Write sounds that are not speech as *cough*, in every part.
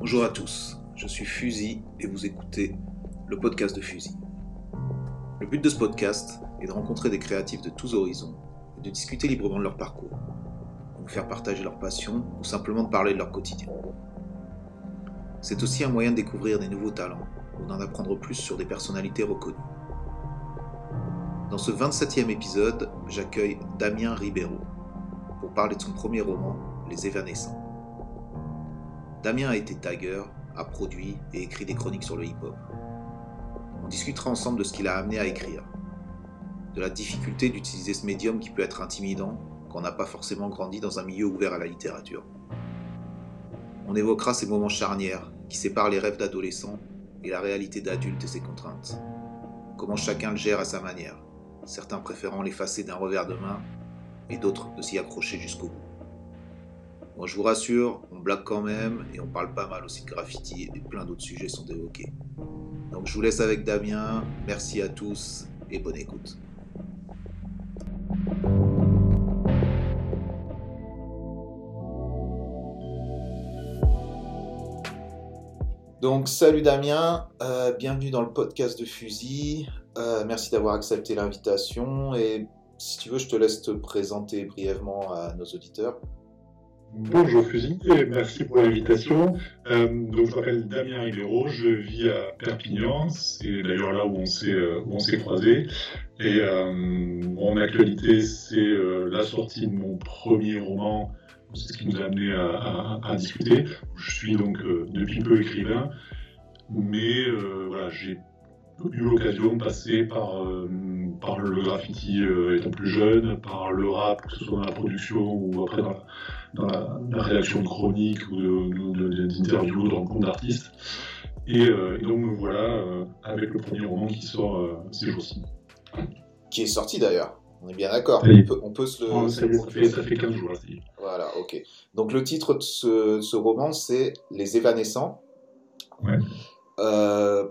Bonjour à tous, je suis Fusil et vous écoutez le podcast de Fusil. Le but de ce podcast est de rencontrer des créatifs de tous horizons et de discuter librement de leur parcours, de faire partager leur passion ou simplement de parler de leur quotidien. C'est aussi un moyen de découvrir des nouveaux talents ou d'en apprendre plus sur des personnalités reconnues. Dans ce 27e épisode, j'accueille Damien Ribeiro pour parler de son premier roman, Les Évanescents. Damien a été tagger, a produit et écrit des chroniques sur le hip-hop. On discutera ensemble de ce qui l'a amené à écrire, de la difficulté d'utiliser ce médium qui peut être intimidant quand on n'a pas forcément grandi dans un milieu ouvert à la littérature. On évoquera ces moments charnières qui séparent les rêves d'adolescents et la réalité d'adulte et ses contraintes. Comment chacun le gère à sa manière, certains préférant l'effacer d'un revers de main et d'autres de s'y accrocher jusqu'au bout. Je vous rassure, on blague quand même et on parle pas mal aussi de graffiti et plein d'autres sujets sont évoqués. Donc je vous laisse avec Damien, merci à tous et bonne écoute. Donc salut Damien, euh, bienvenue dans le podcast de Fusil. Euh, merci d'avoir accepté l'invitation et si tu veux, je te laisse te présenter brièvement à nos auditeurs. Bonjour Fusil et merci pour l'invitation. Euh, donc je m'appelle Damien Ribeiro, je vis à Perpignan, c'est d'ailleurs là où on s'est euh, on s'est croisés. Et euh, mon actualité, c'est euh, la sortie de mon premier roman. C'est ce qui nous a amené à, à, à discuter. Je suis donc depuis peu écrivain, mais voilà, j'ai eu l'occasion de passer par, euh, par le graffiti euh, étant plus jeune, par le rap, que ce soit dans la production ou après dans la, dans la, la rédaction de chroniques ou d'interviews, de, de, rencontres d'artistes. Et, euh, et, donc me voilà euh, avec le premier roman qui sort euh, ces jours-ci. Qui est sorti d'ailleurs, on est bien d'accord. On, peut, on peut se le. Oh, ça, ça, fait, ça fait 15 jours. Là, voilà, ok. Donc le titre de ce, ce roman, c'est Les Évanescents. Ouais. Euh,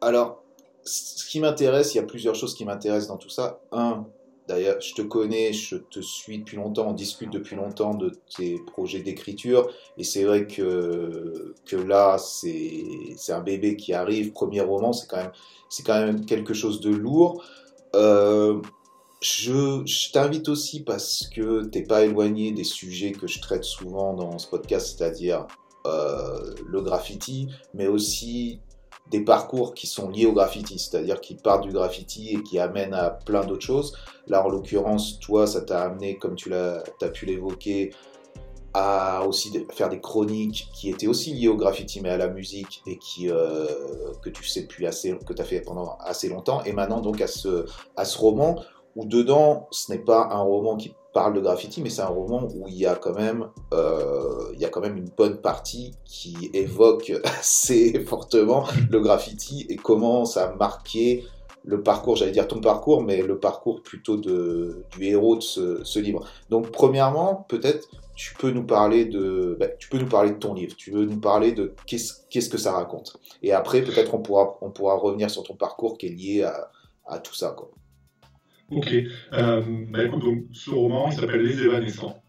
alors, ce qui m'intéresse, il y a plusieurs choses qui m'intéressent dans tout ça. Un, d'ailleurs, je te connais, je te suis depuis longtemps, on discute depuis longtemps de tes projets d'écriture, et c'est vrai que, que là, c'est un bébé qui arrive, premier roman, c'est quand, même, quand même quelque chose de lourd. Euh, je, t'invite aussi parce que t'es pas éloigné des sujets que je traite souvent dans ce podcast, c'est-à-dire euh, le graffiti, mais aussi des parcours qui sont liés au graffiti, c'est-à-dire qui partent du graffiti et qui amènent à plein d'autres choses. Là, en l'occurrence, toi, ça t'a amené, comme tu l'as as pu l'évoquer, à aussi faire des chroniques qui étaient aussi liées au graffiti mais à la musique et qui euh, que tu sais depuis assez que tu as fait pendant assez longtemps et maintenant donc à ce à ce roman où dedans ce n'est pas un roman qui parle de graffiti mais c'est un roman où il y a quand même euh, il y a quand même une bonne partie qui évoque *laughs* assez fortement le graffiti et comment ça a marqué le parcours, j'allais dire ton parcours, mais le parcours plutôt de, du héros de ce, livre. Donc, premièrement, peut-être tu peux nous parler de, bah, tu peux nous parler de ton livre. Tu veux nous parler de qu'est-ce qu'est-ce que ça raconte. Et après, peut-être on pourra on pourra revenir sur ton parcours qui est lié à, à tout ça, quoi. Ok. Euh, bah, écoute, donc, ce roman, il s'appelle Les Évanescents.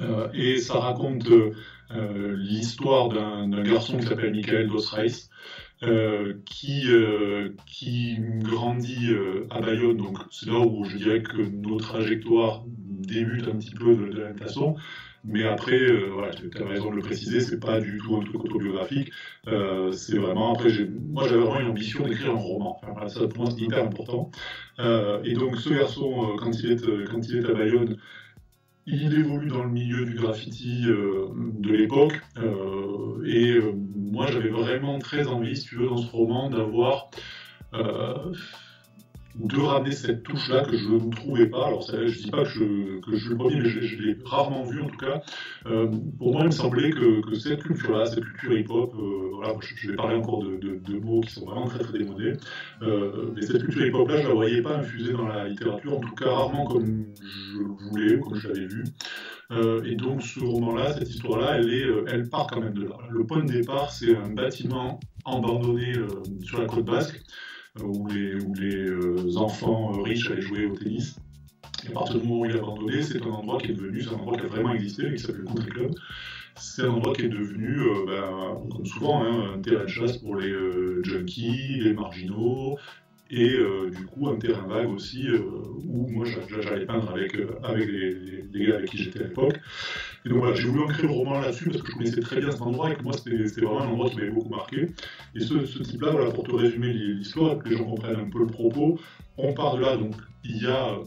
Euh, et ça raconte euh, l'histoire d'un garçon qui s'appelle Michael Dos Reis, euh, qui, euh, qui grandit euh, à Bayonne. Donc c'est là où je dirais que nos trajectoires débutent un petit peu de la même façon. Mais après, euh, voilà, tu as raison de le préciser, c'est pas du tout un truc autobiographique. Euh, c'est vraiment, après, moi j'avais vraiment une ambition d'écrire un roman. Ça pour moi c'est hyper important. Euh, et donc ce garçon, quand, il est, quand il est à Bayonne, il évolue dans le milieu du graffiti de l'époque et moi j'avais vraiment très envie, si tu veux, dans ce roman d'avoir de ramener cette touche-là que je ne trouvais pas. Alors, je ne dis pas que je, que je le premier, mais je, l'ai rarement vu en tout cas. Euh, pour moi, il me semblait que, cette culture-là, cette culture hip-hop, euh, voilà, je, vais parler encore de, mots qui sont vraiment très très démodés, euh, mais cette culture hip-hop-là, je ne la voyais pas infusée dans la littérature, en tout cas rarement comme je le voulais, comme je l'avais vu. Et donc ce roman-là, cette histoire-là, elle, part quand même de là. Le point de départ, c'est un bâtiment abandonné sur la côte basque, où les, où les euh, enfants riches allaient jouer au tennis. Et à partir du moment où il a abandonné, c'est un endroit qui est devenu, c'est un endroit qui a vraiment existé, qui s'appelle le Country Club. C'est un endroit qui est devenu, euh, ben, comme souvent, hein, un terrain de chasse pour les euh, junkies, les marginaux, et euh, du coup un terrain vague aussi où moi j'allais peindre avec, avec les, gars avec qui j'étais à l'époque. Et donc voilà, j'ai voulu écrire le roman là-dessus parce que je connaissais très bien cet endroit et que moi c'était vraiment un endroit qui m'avait beaucoup marqué. Et ce, type-là, voilà, pour te résumer l'histoire, que les gens comprennent un peu le propos, on part de là, donc il y a,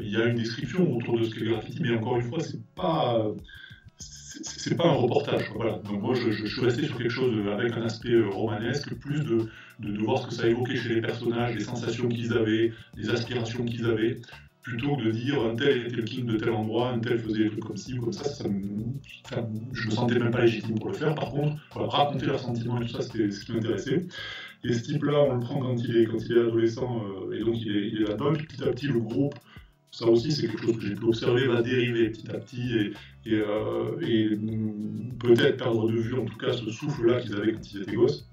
il y a une description autour de ce qu'est le graffiti, mais encore une fois, c'est pas c'est pas un reportage. Donc moi, je, suis resté sur quelque chose avec un aspect euh, romanesque, plus de, de, voir ce que ça évoquait chez les personnages, les sensations qu'ils avaient, les aspirations qu'ils avaient, plutôt que de dire un tel était le king de tel endroit, un tel faisait des trucs comme ci ou comme ça. ça je me sentais même pas légitime pour le faire. Par contre, raconter leurs sentiments et tout ça, c'était ce qui m'intéressait. Et ce type-là, on le prend quand il est, adolescent, euh, et donc il est, il là-dedans. Petit à petit, le groupe ça aussi, c'est quelque chose que j'ai pu observer, va dériver petit à petit et, euh, et peut-être perdre de vue en tout cas ce souffle-là qu'ils avaient quand ils étaient gosses.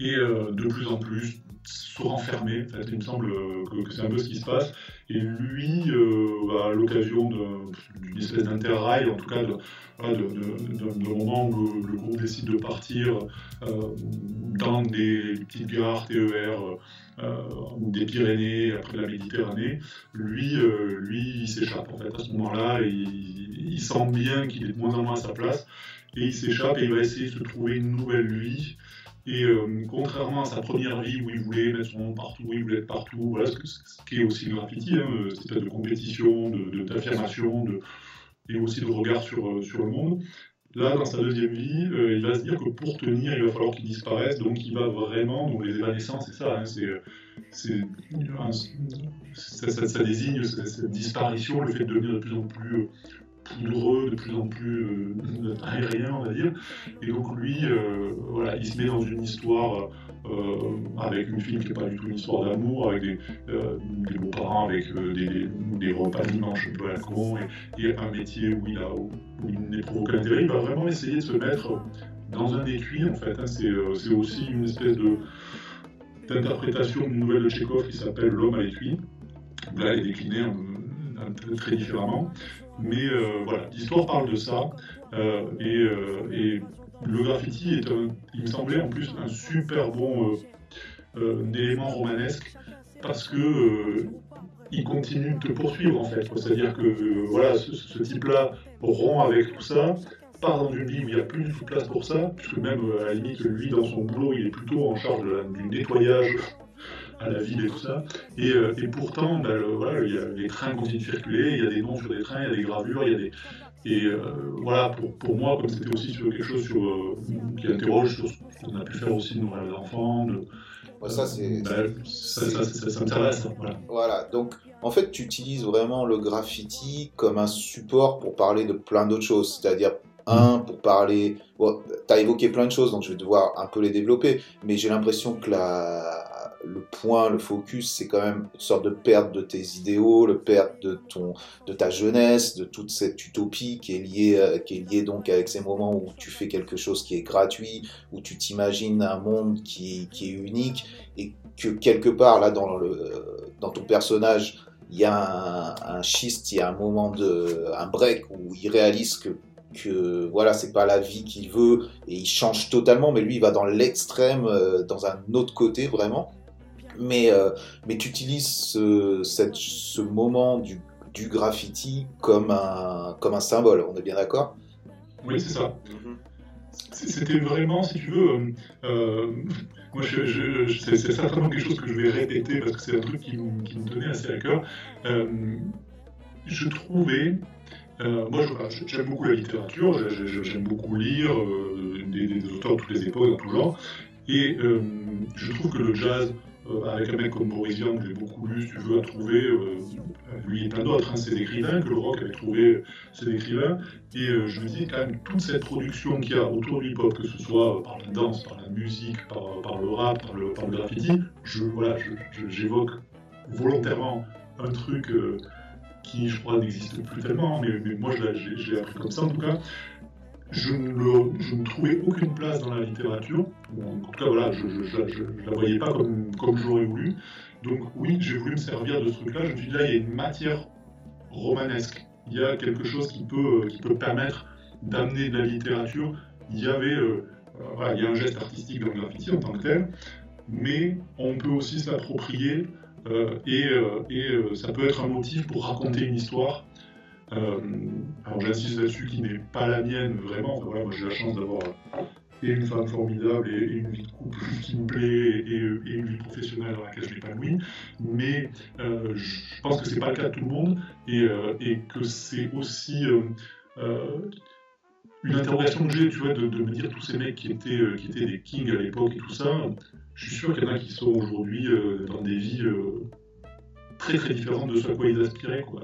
Et euh, de plus en plus se renfermer. En fait, il me semble que, c'est un peu ce qui se passe. Et lui, euh, à l'occasion d'une espèce d'interrail, en tout cas d'un moment où le, groupe décide de partir dans des petites gares TER euh, des Pyrénées, après la Méditerranée, lui, euh, lui il s'échappe en fait à ce moment-là, il, il, sent bien qu'il est de moins en moins à sa place, et il s'échappe et il va essayer de se trouver une nouvelle vie. Et euh, contrairement à sa première vie où il voulait mettre son nom partout, il voulait être partout, voilà ce, qui est aussi le graffiti, hein, cette espèce de compétition, d'affirmation, de, de, et aussi de regard sur, sur le monde. Là, dans sa deuxième vie, euh, il va se dire que pour tenir, il va falloir qu'il disparaisse. Donc, il va vraiment. Donc, les évanescences, c'est ça. Hein, c'est, ça, ça, désigne cette disparition, le fait de devenir de plus en plus euh, de plus en plus euh, aérien, on va dire. Et donc, lui, voilà, il se met dans une histoire euh, avec une fille qui n'est pas du tout une histoire d'amour, avec des, euh, beaux-parents, avec euh, des, des, repas dimanche un peu à la con, et, un métier où il, a, où il n'éprouve aucun intérêt, il va vraiment essayer de se mettre dans un étui, en fait. Hein. c'est aussi une espèce d'interprétation d'une nouvelle de Tchekhov qui s'appelle L'homme à l'étui. Là, elle est déclinée très différemment. Mais voilà, l'histoire parle de ça. et, et le graffiti est, un, il me semblait en plus un super bon euh, euh, élément romanesque parce que euh, il continue de te poursuivre en fait. C'est-à-dire que voilà, ce, type-là rompt avec tout ça, part dans une vie où il n'y a plus du tout de place pour ça, puisque même à la limite, lui, dans son boulot, il est plutôt en charge du nettoyage à la ville et tout ça. Et, pourtant, bah, voilà, il y a, les trains continuent de circuler, il y a des noms sur des trains, il y a des gravures, il y a des, et euh, voilà, pour, pour, moi, comme c'était aussi sur quelque chose sur, euh, qui interroge sur ce qu'on a pu faire aussi de nos rêves d'enfants, ça, c'est, ça, ça, ça, m'intéresse. Voilà. voilà. donc en fait, tu utilises vraiment le graffiti comme un support pour parler de plein d'autres choses. C'est-à-dire, un, pour parler. Bon, tu as évoqué plein de choses, donc je vais devoir un peu les développer, mais j'ai l'impression que la, le point, le focus, c'est quand même une sorte de perte de tes idéaux, le perte de ton, de ta jeunesse, de toute cette utopie qui est liée, euh, qui est liée donc avec ces moments où tu fais quelque chose qui est gratuit, où tu t'imagines un monde qui, qui, est unique et que quelque part là dans le, dans ton personnage, il y a un, un schiste, il y a un moment de, un break où il réalise que que voilà, c'est pas la vie qu'il veut et il change totalement, mais lui il va dans l'extrême, euh, dans un autre côté vraiment mais, euh, mais tu utilises ce, ce moment du, du, graffiti comme un, comme un symbole, on est bien d'accord? Oui, c'est ça. C'était vraiment, si tu veux, euh, euh, moi je, c'est certainement quelque chose que je vais répéter parce que c'est un truc qui, qui, me tenait assez à cœur. je trouvais moi, j'aime beaucoup la littérature, j'aime beaucoup lire des, des, auteurs de toutes les époques, dans tout genre, et je trouve que le jazz, euh, avec un mec comme Boris Vian, que j'ai beaucoup lu, si tu veux, à trouver, euh, lui et plein d'autres, hein, ces écrivains, que le rock avait trouvé ces écrivains. Et euh, je me dis, quand même, toute cette production qu'il y a autour du hip-hop, que ce soit par la danse, par la musique, par, le rap, par le, graffiti, je, voilà, j'évoque volontairement un truc qui, je crois, n'existe plus tellement, mais, mais moi, je l'ai appris comme ça, en tout cas je ne, trouvais aucune place dans la littérature. en tout cas, voilà, je ne la voyais pas comme, comme j'aurais voulu. Donc oui, j'ai voulu me servir de ce truc-là. Je me suis dit, là, il y a une matière romanesque. Il y a quelque chose qui peut, peut permettre d'amener de la littérature. Il y avait, il y a un geste artistique dans le graffiti en tant que tel, mais on peut aussi s'approprier et ça peut être un motif pour raconter une histoire euh, alors j'insiste là-dessus qui n'est pas la mienne vraiment. voilà, moi j'ai la chance d'avoir et une femme formidable et, une vie de couple qui me plaît et, une vie professionnelle dans laquelle je m'épanouis. Mais euh, je pense que c'est pas le cas de tout le monde et, euh, que c'est aussi une interrogation que j'ai, tu vois, de, me dire tous ces mecs qui étaient, qui étaient des kings à l'époque et tout ça. Je suis sûr qu'il y en a qui sont aujourd'hui dans des vies très très différentes de ce à quoi ils aspiraient. Quoi.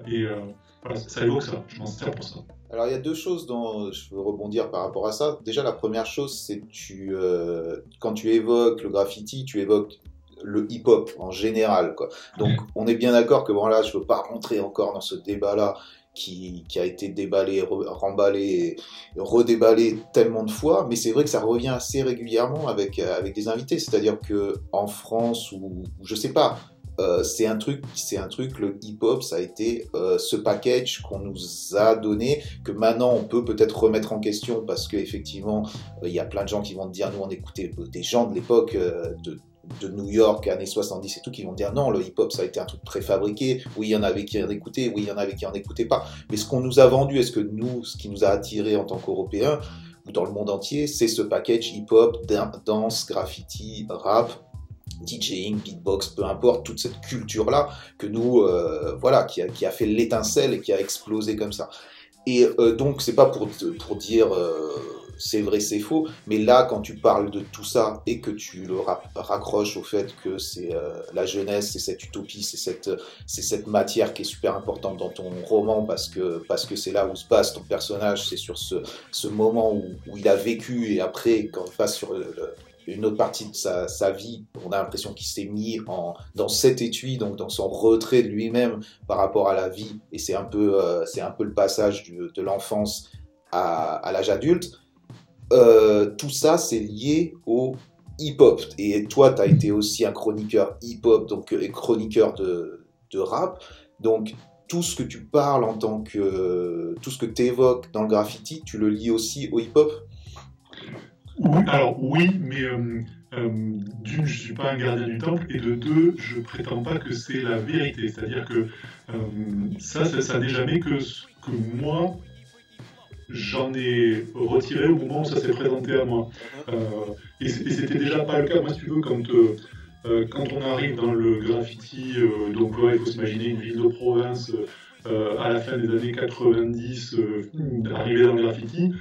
Ça évoque ça, je m'en sers pour ça. Alors il y a deux choses dont je veux rebondir par rapport à ça. Déjà la première chose, c'est que tu, euh, quand tu évoques le graffiti, tu évoques le hip-hop en général. Quoi. Donc on est bien d'accord que bon là, je veux pas rentrer encore dans ce débat-là qui, qui, a été déballé, remballé, redéballé tellement de fois, mais c'est vrai que ça revient assez régulièrement avec, avec des invités. C'est-à-dire que en France ou je sais pas, euh, c'est un truc, c'est un truc, le hip-hop, ça a été euh, ce package qu'on nous a donné, que maintenant on peut peut-être remettre en question parce qu'effectivement, euh, il y a plein de gens qui vont te dire, nous on écoutait des gens de l'époque de, de, New York, années 70 et tout, qui vont dire non, le hip-hop ça a été un truc préfabriqué, oui il y en avait qui en écoutaient, oui il y en avait qui en écoutaient pas, mais ce qu'on nous a vendu, est-ce que nous, ce qui nous a attiré en tant qu'Européens, ou dans le monde entier, c'est ce package hip-hop, danse, graffiti, rap, DJing, beatbox, peu importe, toute cette culture-là que nous, euh, voilà, qui a, fait l'étincelle et qui a explosé comme ça. Et euh, donc, c'est pas pour, pour dire euh, c'est vrai, c'est faux, mais là, quand tu parles de tout ça et que tu le raccroches au fait que c'est la jeunesse, c'est cette utopie, c'est cette, c'est cette matière qui est super importante dans ton roman parce que parce que c'est là où se passe ton personnage, c'est sur ce, ce moment où, où, il a vécu et après, quand on passe sur le une autre partie de sa, vie, on a l'impression qu'il s'est mis en, dans cet étui, donc dans son retrait de lui-même par rapport à la vie, et c'est un peu, euh, un peu le passage de l'enfance à, l'âge adulte. Euh, tout ça, c'est lié au hip-hop. Et toi, tu as été aussi un chroniqueur hip-hop, donc et chroniqueur de, de rap. Donc, tout ce que tu parles en tant que. Tout ce que tu évoques dans le graffiti, tu le lis aussi au hip-hop? Oui, alors oui, mais euh, euh, d'une, je suis pas un gardien du temple, et de deux, je prétends pas que c'est la vérité. C'est-à-dire que euh, ça, ça, n'est jamais que ce que moi j'en ai retiré au moment où ça s'est présenté à moi. et c'était déjà pas le cas, moi, si tu veux, quand. quand on arrive dans le graffiti, donc il faut s'imaginer une ville de province à la fin des années 90, arriver dans le graffiti,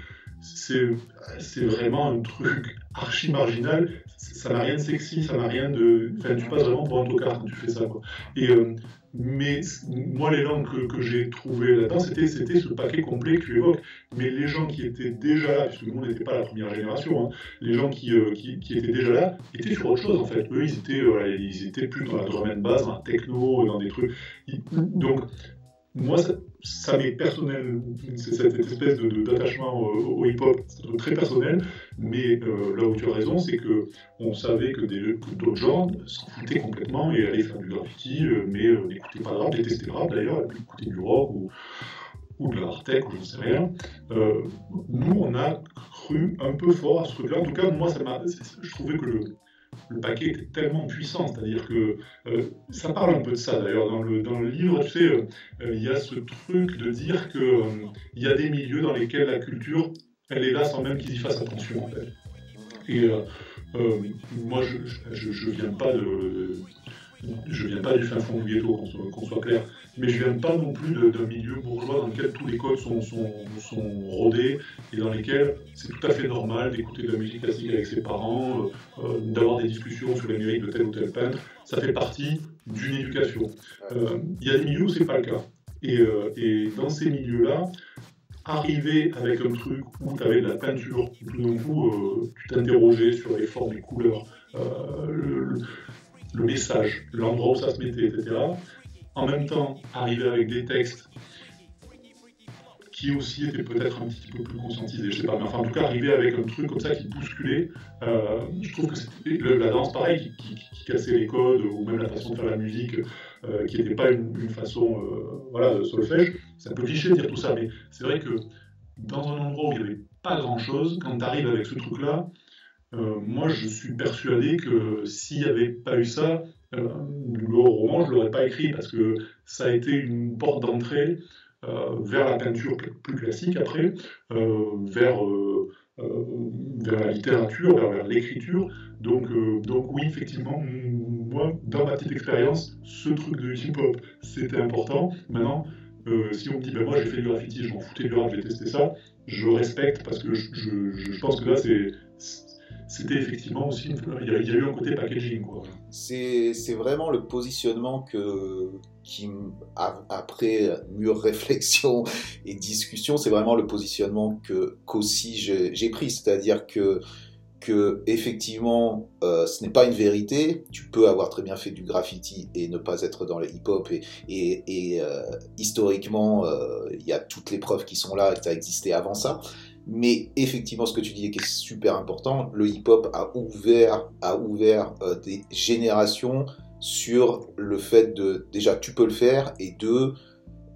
c'est vraiment un truc archi marginal. Ça n'a rien de sexy, ça n'a rien de. Enfin, tu passes vraiment pour un tocard quand tu fais ça. Quoi. Et, euh, mais moi, les langues que, j'ai trouvées là-dedans, c'était ce paquet complet que tu évoques. Mais les gens qui étaient déjà là, puisque nous, on n'était pas la première génération, hein, les gens qui, euh, qui, qui, étaient déjà là étaient sur autre chose en fait. Eux, ils étaient, euh, ils étaient plus dans la drum and bass, dans la techno, dans des trucs. Donc, moi, ça, m'est personnel, c'est cette espèce d'attachement au, hip-hop, c'est très personnel, mais euh, là où tu as raison, c'est que on savait que d'autres gens s'en foutaient complètement et allaient faire du graffiti, euh, mais euh, n'écoutaient pas de rap, détestaient le rap d'ailleurs, écoutaient du rock ou, ou de l'art tech ou je ne sais rien. nous, on a cru un peu fort à ce truc-là. En tout cas, moi, ça je trouvais que le, le paquet était tellement puissant, c'est-à-dire que euh, ça parle un peu de ça d'ailleurs dans le, dans le livre, tu sais, euh, euh, il y a ce truc de dire qu'il il y a des milieux dans lesquels la culture, elle est là sans même qu'ils y fassent attention en fait. Et moi, je ne viens pas je viens pas du fin fond du ghetto, qu'on soit, clair, mais je viens pas non plus d'un milieu bourgeois dans lequel tous les codes sont, rodés et dans lesquels c'est tout à fait normal d'écouter de la musique classique avec ses parents, euh, euh, d'avoir des discussions sur les numérique de tel ou tel peintre. Ça fait partie d'une éducation. Euh, il y a des milieux où c'est pas le cas. Et, dans ces milieux-là, arriver avec un truc où tu avais de la peinture, tout d'un coup, tu t'interrogeais sur les formes, les couleurs, le, le message, l'endroit où ça se mettait, etc. En même temps, arriver avec des textes qui aussi était peut-être un petit peu plus conscientisé, je sais pas, mais enfin en tout cas arriver avec un truc comme ça qui bousculait, euh, je trouve que c'était la danse pareil, qui, cassait les codes, ou même la façon de faire la musique, euh, qui n'était pas une, façon euh, voilà, de solfège, c'est un peu cliché de dire tout ça, mais c'est vrai que dans un endroit où il n'y avait pas grand-chose, quand tu arrives avec ce truc-là, moi je suis persuadé que s'il n'y avait pas eu ça, le roman je ne l'aurais pas écrit, parce que ça a été une porte d'entrée euh, vers la peinture plus classique après, euh, vers, euh, la littérature, vers, l'écriture. Donc, donc oui, effectivement, moi, dans ma petite expérience, ce truc de hip-hop, c'était important. Maintenant, si on me dit, ben moi j'ai fait du graffiti, je m'en foutais du rap, j'ai testé ça, je respecte parce que je pense que là, c'est c'était effectivement aussi, il, y a, eu un côté packaging. C'est vraiment le positionnement que, qui, après mûre réflexion *laughs* et discussion, c'est vraiment le positionnement que qu'aussi j'ai pris, c'est-à-dire que que effectivement euh, ce n'est pas une vérité. Tu peux avoir très bien fait du graffiti et ne pas être dans le hip-hop et, et, euh, historiquement euh, il y a toutes les preuves qui sont là et ça a existé avant ça. Mais effectivement, ce que tu dis est super important, le hip-hop a ouvert, euh, des générations sur le fait de déjà tu peux le faire et deux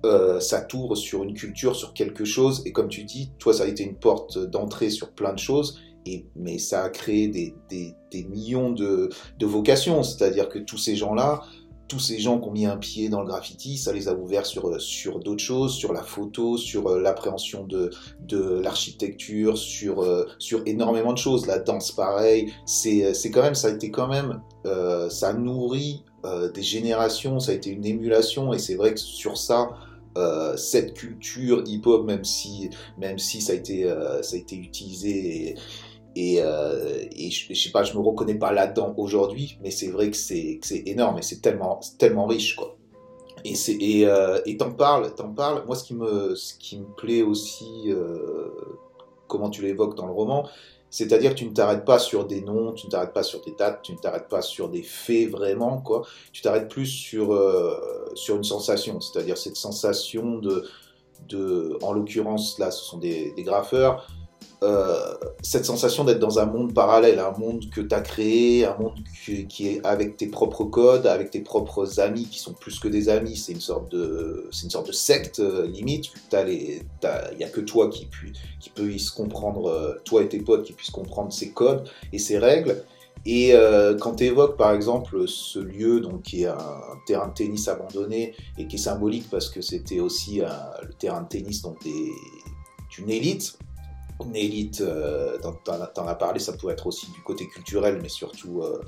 euh, ça t'ouvre sur une culture, sur quelque chose. Et comme tu dis, toi, ça a été une porte d'entrée sur plein de choses. Et, mais ça a créé des, millions de vocations. C'est-à-dire que tous ces gens-là, tous ces gens qui ont mis un pied dans le graffiti, ça les a ouverts sur, euh, sur d'autres choses, sur la photo, sur euh, l'appréhension de, de l'architecture, sur, euh, sur énormément de choses. La danse, pareil. C'est, c'est quand même, ça a été quand même, euh, ça nourrit euh, des générations, ça a été une émulation, et c'est vrai que sur ça, euh, cette culture hip-hop, même si, même si ça a été, ça a été utilisé et, euh, et je, je, sais pas, je me reconnais pas là-dedans aujourd'hui, mais c'est vrai que c'est énorme et c'est tellement, riche, quoi. Et c'est et euh, t'en parles, t'en parles. Moi, ce qui me, plaît aussi, euh, comment tu l'évoques dans le roman, c'est-à-dire que tu ne t'arrêtes pas sur des noms, tu ne t'arrêtes pas sur des dates, tu ne t'arrêtes pas sur des faits vraiment, quoi. Tu t'arrêtes plus sur une sensation, c'est-à-dire cette sensation de en l'occurrence là, ce sont des graffeurs euh, cette sensation d'être dans un monde parallèle, un monde que tu as créé, un monde qui est avec tes propres codes, avec tes propres amis qui sont plus que des amis, c'est une sorte de, secte euh, limite. Il n'y a que toi qui, peut se comprendre, euh, toi et tes potes qui puissent comprendre ces codes et ces règles. Et quand tu évoques par exemple ce lieu donc, qui est un, terrain de tennis abandonné et qui est symbolique parce que c'était aussi le terrain de tennis d'une élite, une élite, euh, tu en as parlé, ça pourrait être aussi du côté culturel, mais surtout, euh,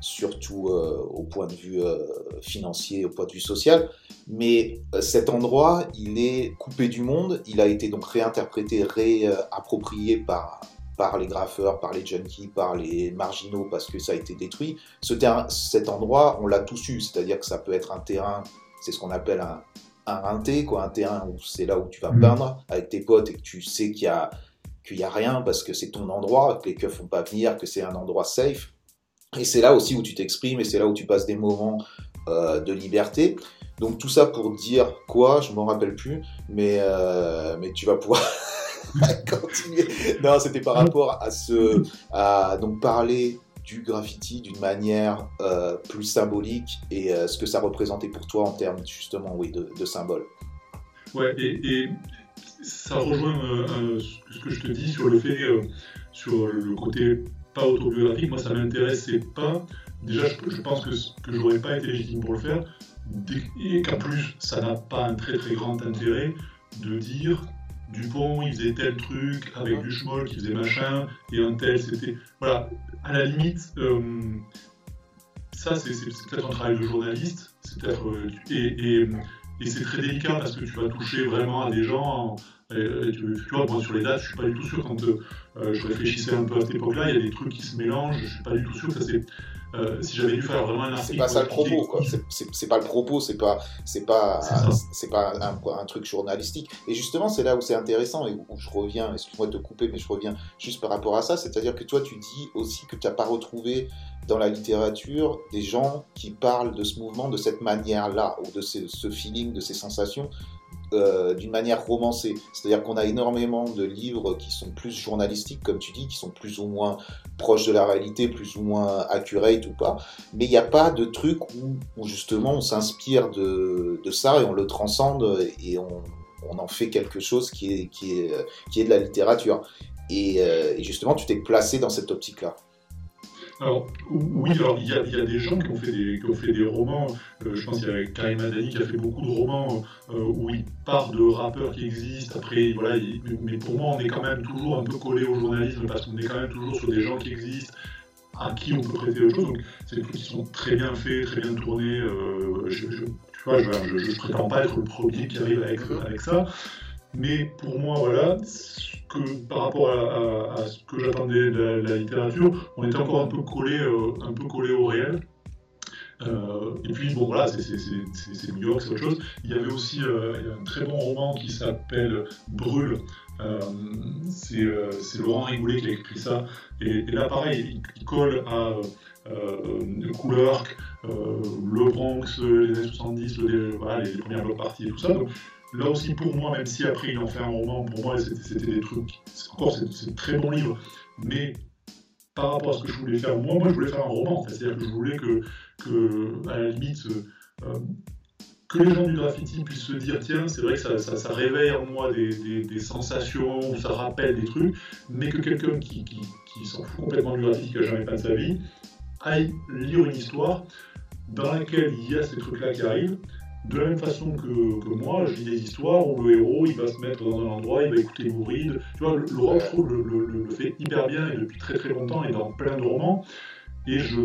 surtout euh, au point de vue euh, financier, au point de vue social. Mais cet endroit, il est coupé du monde, il a été donc réinterprété, réapproprié par, par les graffeurs, par les junkies, par les marginaux, parce que ça a été détruit. Ce terrain, cet endroit, on l'a tous eu, c'est-à-dire que ça peut être un terrain, c'est ce qu'on appelle un, un rinté, quoi, un terrain où c'est là où tu vas mmh. peindre avec tes potes et que tu sais qu'il y a qu'il n'y a rien parce que c'est ton endroit, que les keufs vont pas venir, que c'est un endroit safe. Et c'est là aussi où tu t'exprimes et c'est là où tu passes des moments euh, de liberté. Donc tout ça pour dire quoi, je m'en rappelle plus, mais, euh, mais tu vas pouvoir *laughs* continuer. Non, c'était par rapport à ce, à donc parler du graffiti d'une manière euh, plus symbolique et ce que ça représentait pour toi en termes justement oui, de, de symbole. Ouais, et ça rejoint euh, ce que je te dis sur le fait, euh, sur le côté pas autobiographique. Moi, ça m'intéressait pas. Déjà, je, pense que, que j'aurais pas été légitime pour le faire. Et qu'en plus, ça n'a pas un très très grand intérêt de dire Dupont, il faisait tel truc avec du schmoll qui faisait machin, et un tel, c'était. Voilà, à la limite, euh, ça, c'est peut-être un travail de journaliste, c'est peut-être. et, et c'est très délicat parce que tu vas toucher vraiment à des gens. Et, tu, vois, moi sur les dates, je suis pas du tout sûr quand euh, je réfléchissais un peu à cette époque-là, il y a des trucs qui se mélangent. Je suis pas du tout sûr que ça c'est. Euh, si j'avais dû faire vraiment un article. C'est pas ça le propos, quoi. C'est pas le propos, c'est pas, c'est pas, c'est pas un, un, truc journalistique. Et justement, c'est là où c'est intéressant et où je reviens. Excuse-moi de te couper, mais je reviens juste par rapport à ça. C'est-à-dire que toi, tu dis aussi que tu n'as pas retrouvé dans la littérature des gens qui parlent de ce mouvement de cette manière-là, ou de ce, feeling, de ces sensations, euh, d'une manière romancée. C'est-à-dire qu'on a énormément de livres qui sont plus journalistiques, comme tu dis, qui sont plus ou moins proches de la réalité, plus ou moins accurate ou pas. Mais il n'y a pas de truc où, justement on s'inspire de, ça et on le transcende et on, en fait quelque chose qui est, de la littérature. Euh, et justement, tu t'es placé dans cette optique-là. Alors, oui, alors il y, a, des gens qui ont fait des, qui ont fait des romans. Euh, je pense qu'il y a Karim Adani qui a fait beaucoup de romans euh, où il part de rappeurs qui existent. Après, voilà, mais pour moi, on est quand même toujours un peu collé au journalisme parce qu'on est quand même toujours sur des gens qui existent à qui on peut prêter autre chose. Donc, c'est des trucs qui sont très bien faits, très bien tournés. Euh, je, tu vois, je ne prétends pas être le premier qui arrive avec, avec ça. Mais pour moi, voilà, par rapport à, ce que j'attendais de la, littérature, on était encore un peu collé, euh, un peu collé au réel. Euh, et puis bon voilà, c'est New York, c'est autre chose. Il y avait aussi euh, un très bon roman qui s'appelle Brûle. c'est Laurent Rigoulet qui a écrit ça. Et, là pareil, il, colle à New le Bronx, les années 70, les, premières parties et tout ça. Là aussi, pour moi, même si après il en fait un roman, pour moi, c'était des trucs. Encore, c'est un très bon livre, mais par rapport à ce que je voulais faire, moi, je voulais faire un roman. C'est-à-dire que je voulais que, à la limite, euh, que les gens du graffiti puissent se dire tiens, c'est vrai que ça, réveille en moi des, sensations, ça rappelle des trucs, mais que quelqu'un qui, s'en fout complètement du graffiti, qui n'a jamais peint de sa vie, aille lire une histoire dans laquelle il y a ces trucs-là qui arrivent, de la même façon que, moi, je lis des histoires où le héros il va se mettre dans un endroit, il va écouter Mouride. Tu vois, Laurent, je trouve, le, fait hyper bien et depuis très très longtemps et dans plein de romans. Et, je,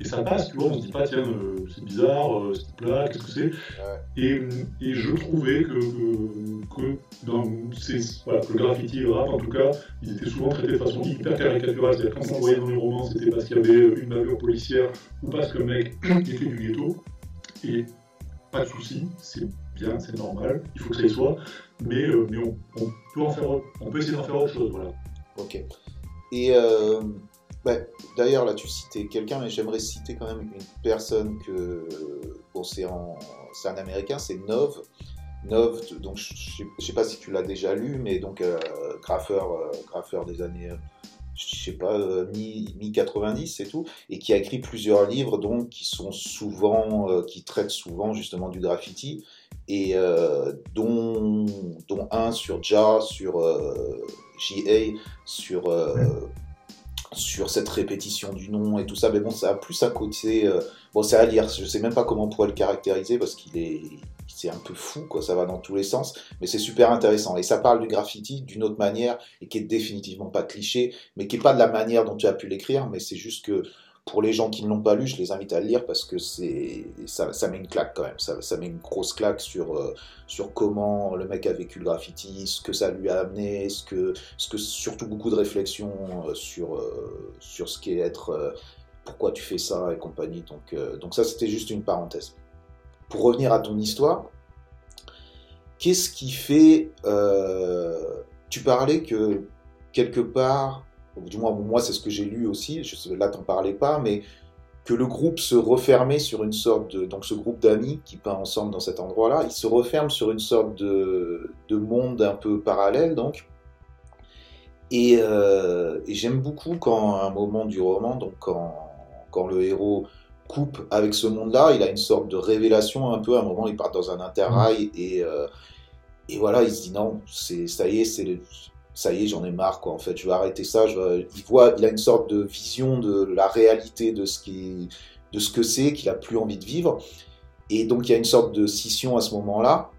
et ça passe, tu vois, on se dit pas, tiens, euh, c'est bizarre, euh, c'est plat, qu'est-ce que c'est? Et, et, je trouvais que, que, dans ces, voilà, le graffiti et le rap, en tout cas, ils étaient souvent traités de façon hyper caricaturale. C'est-à-dire quand on voyait dans les romans, c'était parce qu'il y avait une bavure policière ou parce que le mec *coughs* était du ghetto. Et pas de souci, c'est bien, c'est normal, il faut que ça soit, mais, euh, mais on, peut essayer d'en faire autre chose, voilà. Ok. Et euh, d'ailleurs, là, tu citais quelqu'un, mais j'aimerais citer quand même une personne que, bon, c'est un Américain, c'est Nov. Nov, donc je ne sais pas si tu l'as déjà lu, mais donc euh, graffeur, graffeur des années je sais pas, euh, mi-90 c'est tout, et qui a écrit plusieurs livres donc qui sont souvent, euh, qui traitent souvent justement du graffiti, et euh, dont, dont un sur Ja, sur JA, sur sur cette répétition du nom et tout ça, mais bon, ça a plus un côté. bon, c'est à lire, je sais même pas comment on pourrait le caractériser parce qu'il est, c'est un peu fou, quoi, ça va dans tous les sens, mais c'est super intéressant. Et ça parle du graffiti d'une autre manière, et qui est définitivement pas cliché, mais qui est pas de la manière dont tu as pu l'écrire, mais c'est juste que pour les gens qui ne l'ont pas lu, je les invite à le lire parce que c'est ça, met une claque quand même, ça, ça met une grosse claque sur, euh, sur comment le mec a vécu le graffiti, ce que ça lui a amené, ce que, ce que surtout beaucoup de réflexions euh, sur, euh, sur ce qu'est être, pourquoi tu fais ça et compagnie. Donc, donc ça c'était juste une parenthèse pour revenir à ton histoire, qu'est-ce qui fait... Euh, tu parlais que quelque part, du moins moi c'est ce que j'ai lu aussi, je, là t'en parlais pas, mais que le groupe se refermait sur une sorte de... Donc ce groupe d'amis qui peint ensemble dans cet endroit-là, il se referme sur une sorte de, monde un peu parallèle, donc. Et, euh, et j'aime beaucoup quand à un moment du roman, donc quand le héros coupe avec ce monde-là, il a une sorte de révélation un peu. À un moment, il part dans un interrail mm. et, euh, et voilà, il se dit non, c'est ça y est, c'est ça y est, j'en ai marre quoi. En fait, je vais arrêter ça. Je il voit, il a une sorte de vision de la réalité de ce qui, de ce que c'est qu'il a plus envie de vivre. Et donc, il y a une sorte de scission à ce moment-là.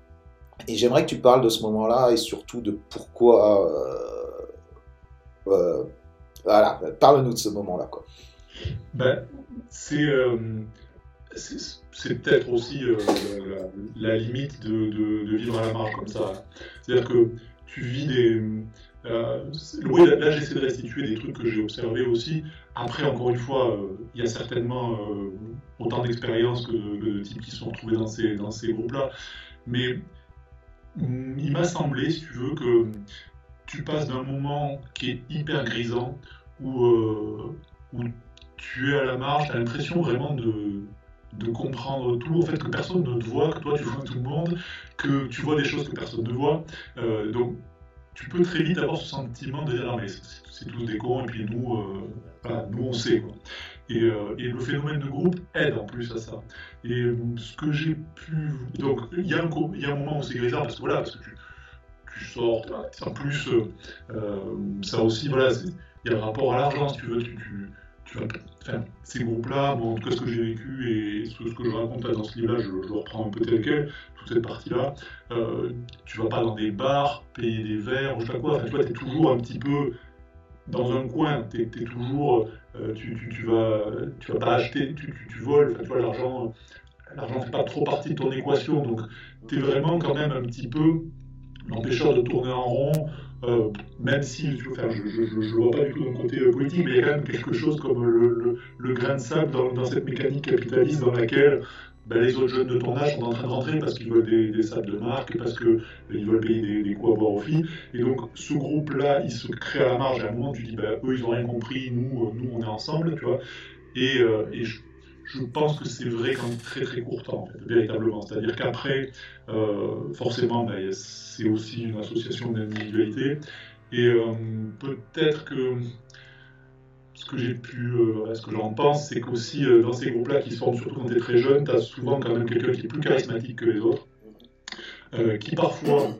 Et j'aimerais que tu parles de ce moment-là et surtout de pourquoi. Euh, euh, voilà, parle-nous de ce moment-là quoi. Ben, c'est c'est peut-être aussi euh, la, limite de, vivre à la marge comme ça. C'est-à-dire que tu vis des. Euh, oui, là, j'essaie de restituer des trucs que j'ai observés aussi. Après, encore une fois, il y a certainement autant d'expériences que, de types qui sont retrouvés dans ces, dans ces groupes-là. Mais il m'a semblé, si tu veux, que tu passes d'un moment qui est hyper grisant, où, où tu es à la marge, tu as l'impression vraiment de, de comprendre tout, en fait, que personne ne te voit, que toi tu vois tout le monde, que tu vois des choses que personne ne voit. Euh, donc, tu peux très vite avoir ce sentiment de dire mais c'est tous des cons et puis nous, euh, nous on sait quoi. Et, euh, et, le phénomène de groupe aide en plus à ça. Et ce que j'ai pu donc il y, a un, y a un moment où c'est grisard parce que voilà parce que tu, tu sors en plus ça aussi voilà il y a un rapport à l'argent si tu veux enfin, ces groupes-là, bon, en tout cas ce que j'ai vécu et ce, que je raconte dans ce livre-là, je, je, reprends un peu tel quel, toute cette partie-là. Euh, tu vas pas dans des bars, payer des verres, je sais pas quoi, enfin, tu vois, es toujours un petit peu dans un coin, tu es, toujours, euh, tu, tu, tu, vas, tu vas pas acheter, tu, tu, voles, enfin, tu vois, l'argent, l'argent fait pas trop partie de ton équation, donc tu es vraiment quand même un petit peu l'empêcheur de tourner en rond, euh, même si je ne vois pas du tout d'un côté euh, politique, mais il y a quand même quelque chose comme le, le, grain de sable dans, cette mécanique capitaliste dans laquelle ben, les autres jeunes de ton âge sont en train de rentrer parce qu'ils veulent des, des sables de marque, parce qu'ils ben, veulent payer des, des coups à boire aux filles. Et donc ce groupe-là, il se crée à la marge. À un moment, tu dis, ben, eux, ils n'ont rien compris, nous, euh, nous, on est ensemble, tu vois. Je pense que c'est vrai qu'en très très court temps, en fait, véritablement. C'est-à-dire qu'après, euh, forcément, ben, c'est aussi une association d'individualité. Et euh, peut-être que ce que j'ai pu, euh, ce que j'en pense, c'est qu'aussi dans ces groupes-là qui se forment, surtout quand tu très jeune, tu as souvent quand même quelqu'un qui est plus charismatique que les autres, qui parfois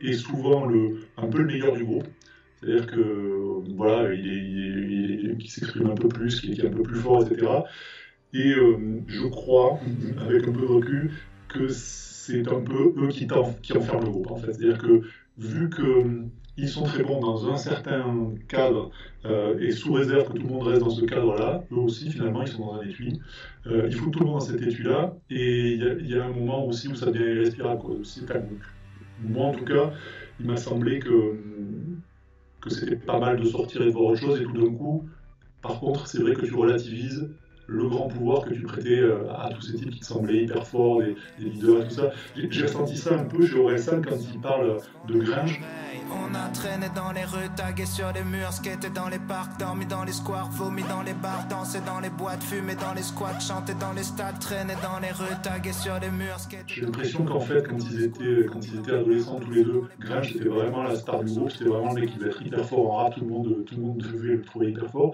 est souvent le, un peu le meilleur du groupe. C'est-à-dire que voilà, s'exprime un peu plus, qui est, un peu plus fort, etc. Et euh, je crois, avec un peu de recul, que c'est un peu eux qui, qui enferment le groupe. En fait. C'est-à-dire que vu qu'ils sont très bons dans un certain cadre, euh, et sous réserve que tout le monde reste dans ce cadre-là, eux aussi, finalement, ils sont dans un étui. Euh, il tout le monde dans cet étui-là, et il y, a un moment aussi où ça devient irrespirable. Quoi. Moi, en tout cas, il m'a semblé que, que c'était pas mal de sortir et de voir autre chose, et tout d'un coup, par contre, c'est vrai que tu relativises le grand pouvoir que tu prêtais euh, à tous ces types qui semblaient hyper forts, des, leaders et tout ça. J'ai ressenti ça un peu chez Orelsan quand il parle de Gringe. On a traîné dans les rues, tagué sur les murs, skaté dans les parcs, dormi dans les squares, vomi dans les bars, dansé dans les boîtes, fumé dans les squats, chanté dans les stades, traîné dans les rues, tagué sur les murs. J'ai l'impression qu'en fait, quand ils, étaient, quand ils étaient adolescents tous les deux, Gringe était vraiment la star du groupe, c'était vraiment le mec qui devait être hyper fort en rap, tout le monde, tout le monde devait le trouver hyper fort.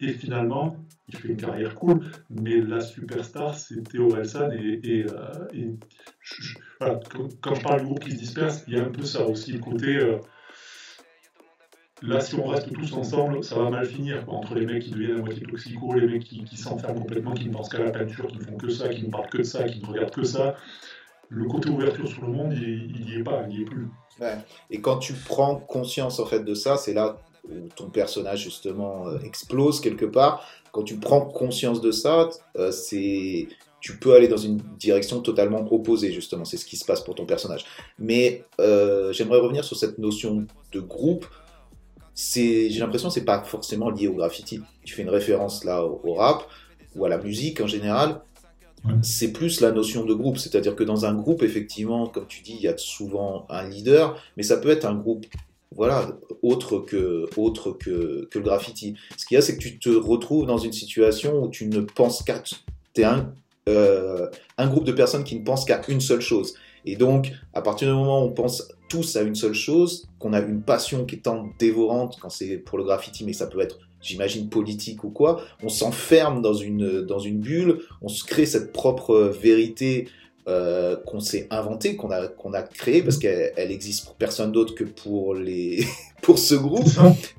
Et finalement, il fait une carrière cool, mais la superstar, c'était Orelsan. Et, et, euh, voilà, quand, je parle du groupe qui se disperse, il y a un peu ça aussi, le côté. Euh, là, si on reste tous ensemble, ça va mal finir. Entre les mecs qui deviennent à moitié toxicaux, les mecs qui, s'enferment complètement, qui ne pensent qu'à la peinture, qui ne font que ça, qui ne parlent que de ça, qui ne regardent que ça. Le côté ouverture sur le monde, il n'y est pas, il n'y est plus. Et quand tu prends conscience en fait de ça, c'est là où ton personnage justement euh, explose quelque part, quand tu prends conscience de ça, euh, c'est tu peux aller dans une direction totalement opposée, justement. C'est ce qui se passe pour ton personnage. Mais euh, j'aimerais revenir sur cette notion de groupe. J'ai l'impression que c'est pas forcément lié au graffiti. Tu fais une référence là au, rap ou à la musique en général. C'est plus la notion de groupe. C'est-à-dire que dans un groupe, effectivement, comme tu dis, il y a souvent un leader, mais ça peut être un groupe voilà, autre que, autre que, que le graffiti. Ce qu'il y a, c'est que tu te retrouves dans une situation où tu ne penses qu'à... Tu es un, euh, un groupe de personnes qui ne pensent qu'à une seule chose. Et donc, à partir du moment où on pense tous à une seule chose, qu'on a une passion qui est tant dévorante quand c'est pour le graffiti, mais ça peut être, j'imagine, politique ou quoi, on s'enferme dans une, dans une bulle, on se crée cette propre vérité euh, qu'on s'est inventé, qu'on a, qu'on a créé, parce qu'elle elle existe pour personne d'autre que pour, les *laughs* pour ce groupe.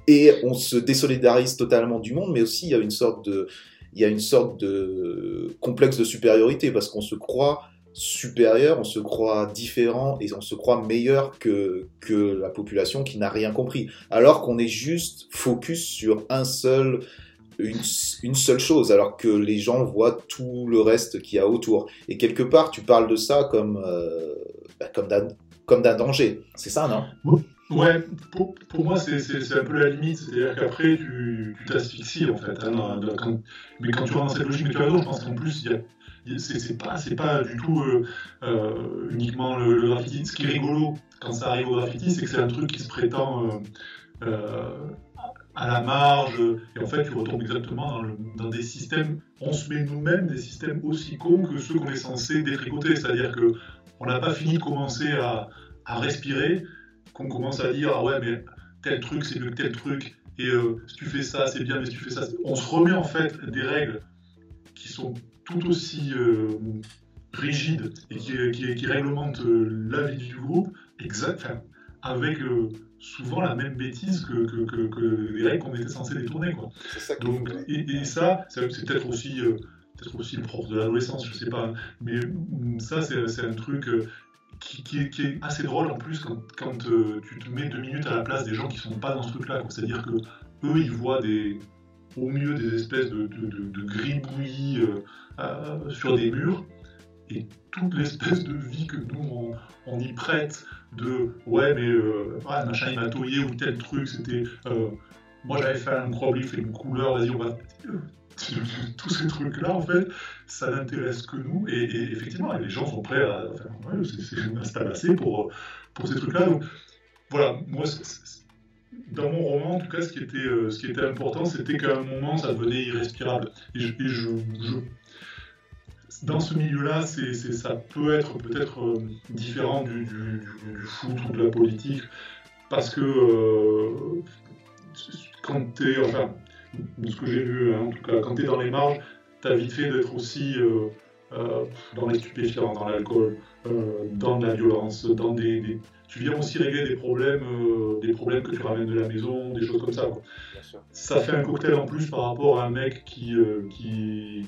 Et on se désolidarise totalement du monde, mais aussi il y a une sorte de, il y a une sorte de complexe de supériorité, parce qu'on se croit supérieur, on se croit différent et on se croit meilleur que, que la population qui n'a rien compris. Alors qu'on est juste focus sur un seul une, seule chose, alors que les gens voient tout le reste qu'il y a autour. Et quelque part, tu parles de ça comme, euh, bah, comme d'un danger. C'est ça, non? Ouais, pour, moi, c'est un peu la limite. C'est-à-dire qu'après, tu t'asphyxies, en fait. Hein, mais quand tu rentres dans cette logique, tu as raison, je pense qu'en plus, y c'est pas, pas du tout euh, euh, uniquement le, graffiti. Ce qui est rigolo quand ça arrive au graffiti, c'est que c'est un truc qui se prétend à la marge, et en fait tu retombes exactement dans, des systèmes, on se met nous-mêmes des systèmes aussi cons que ceux qu'on est censé détricoter, c'est-à-dire que on n'a pas fini de commencer à, respirer, qu'on commence à dire ah ouais mais tel truc c'est mieux que tel truc, et euh, si tu fais ça c'est bien, mais si tu fais ça, on se remet en fait des règles qui sont tout aussi euh, rigides et qui, réglementent euh, la vie du groupe, exact, avec souvent la même bêtise que, que, que, les règles qu'on était censé détourner. Quoi. Ça Donc, et, ça, c'est peut-être aussi, euh, peut aussi le propre de l'adolescence, je sais pas. Mais mm, ça, c'est un truc euh, qui, qui, est, assez drôle en plus quand, quand euh, tu te mets deux minutes à la place des gens qui sont pas dans ce truc-là. C'est-à-dire que eux, ils voient des, au mieux des espèces de, de, de, de gribouillis sur des murs et toute l'espèce de vie que nous on, y prête de ouais mais euh, machin il m'a touillé ou tel truc c'était euh, moi j'avais fait un crop fait une couleur vas-y on va *laughs* tous ces trucs là en fait ça n'intéresse que nous et, effectivement les gens sont prêts à, enfin, se pour, pour ces trucs là donc voilà moi dans mon roman, en tout cas, ce qui était, euh, ce qui était important, c'était qu'à un moment, ça devenait irrespirable. Et et je dans ce milieu-là, c'est, ça peut être peut-être euh, différent du, du, foot ou de la politique, parce que euh, quand tu es, enfin, de ce que j'ai vu, hein, en tout cas, quand tu es dans les marges, tu as vite fait d'être aussi euh, dans les stupéfiants, dans l'alcool, dans de la violence, dans des, tu viens aussi régler des problèmes, des problèmes que tu ramènes de la maison, des choses comme ça. Ça fait un cocktail en plus par rapport à un mec qui, qui,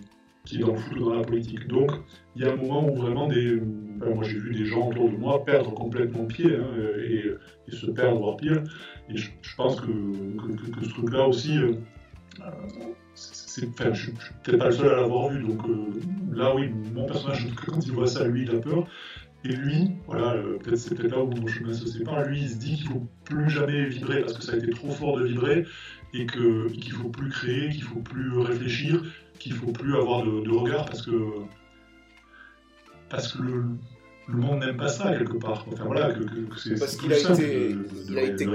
qui foot ou dans la politique. Donc, il y a un moment où vraiment des. moi, j'ai vu des gens autour de moi perdre complètement pied hein, et, se perdre, voire pire. Et je, pense que, ce truc-là aussi. Euh, c'est, enfin, je, ne suis peut-être pas le seul à l'avoir vu, donc euh, là oui, mon personnage, quand il voit ça, lui, il a peur. Et lui, voilà, euh, peut-être c'est peut-être là où mon chemin se sépare, lui, il se dit qu'il faut plus jamais vibrer parce que ça a été trop fort de vibrer et qu'il faut plus créer, qu'il faut plus réfléchir, qu'il faut plus avoir de, regard parce que parce que le, monde n'aime pas ça quelque part. Enfin voilà, que, c'est parce qu'il a été, il a été,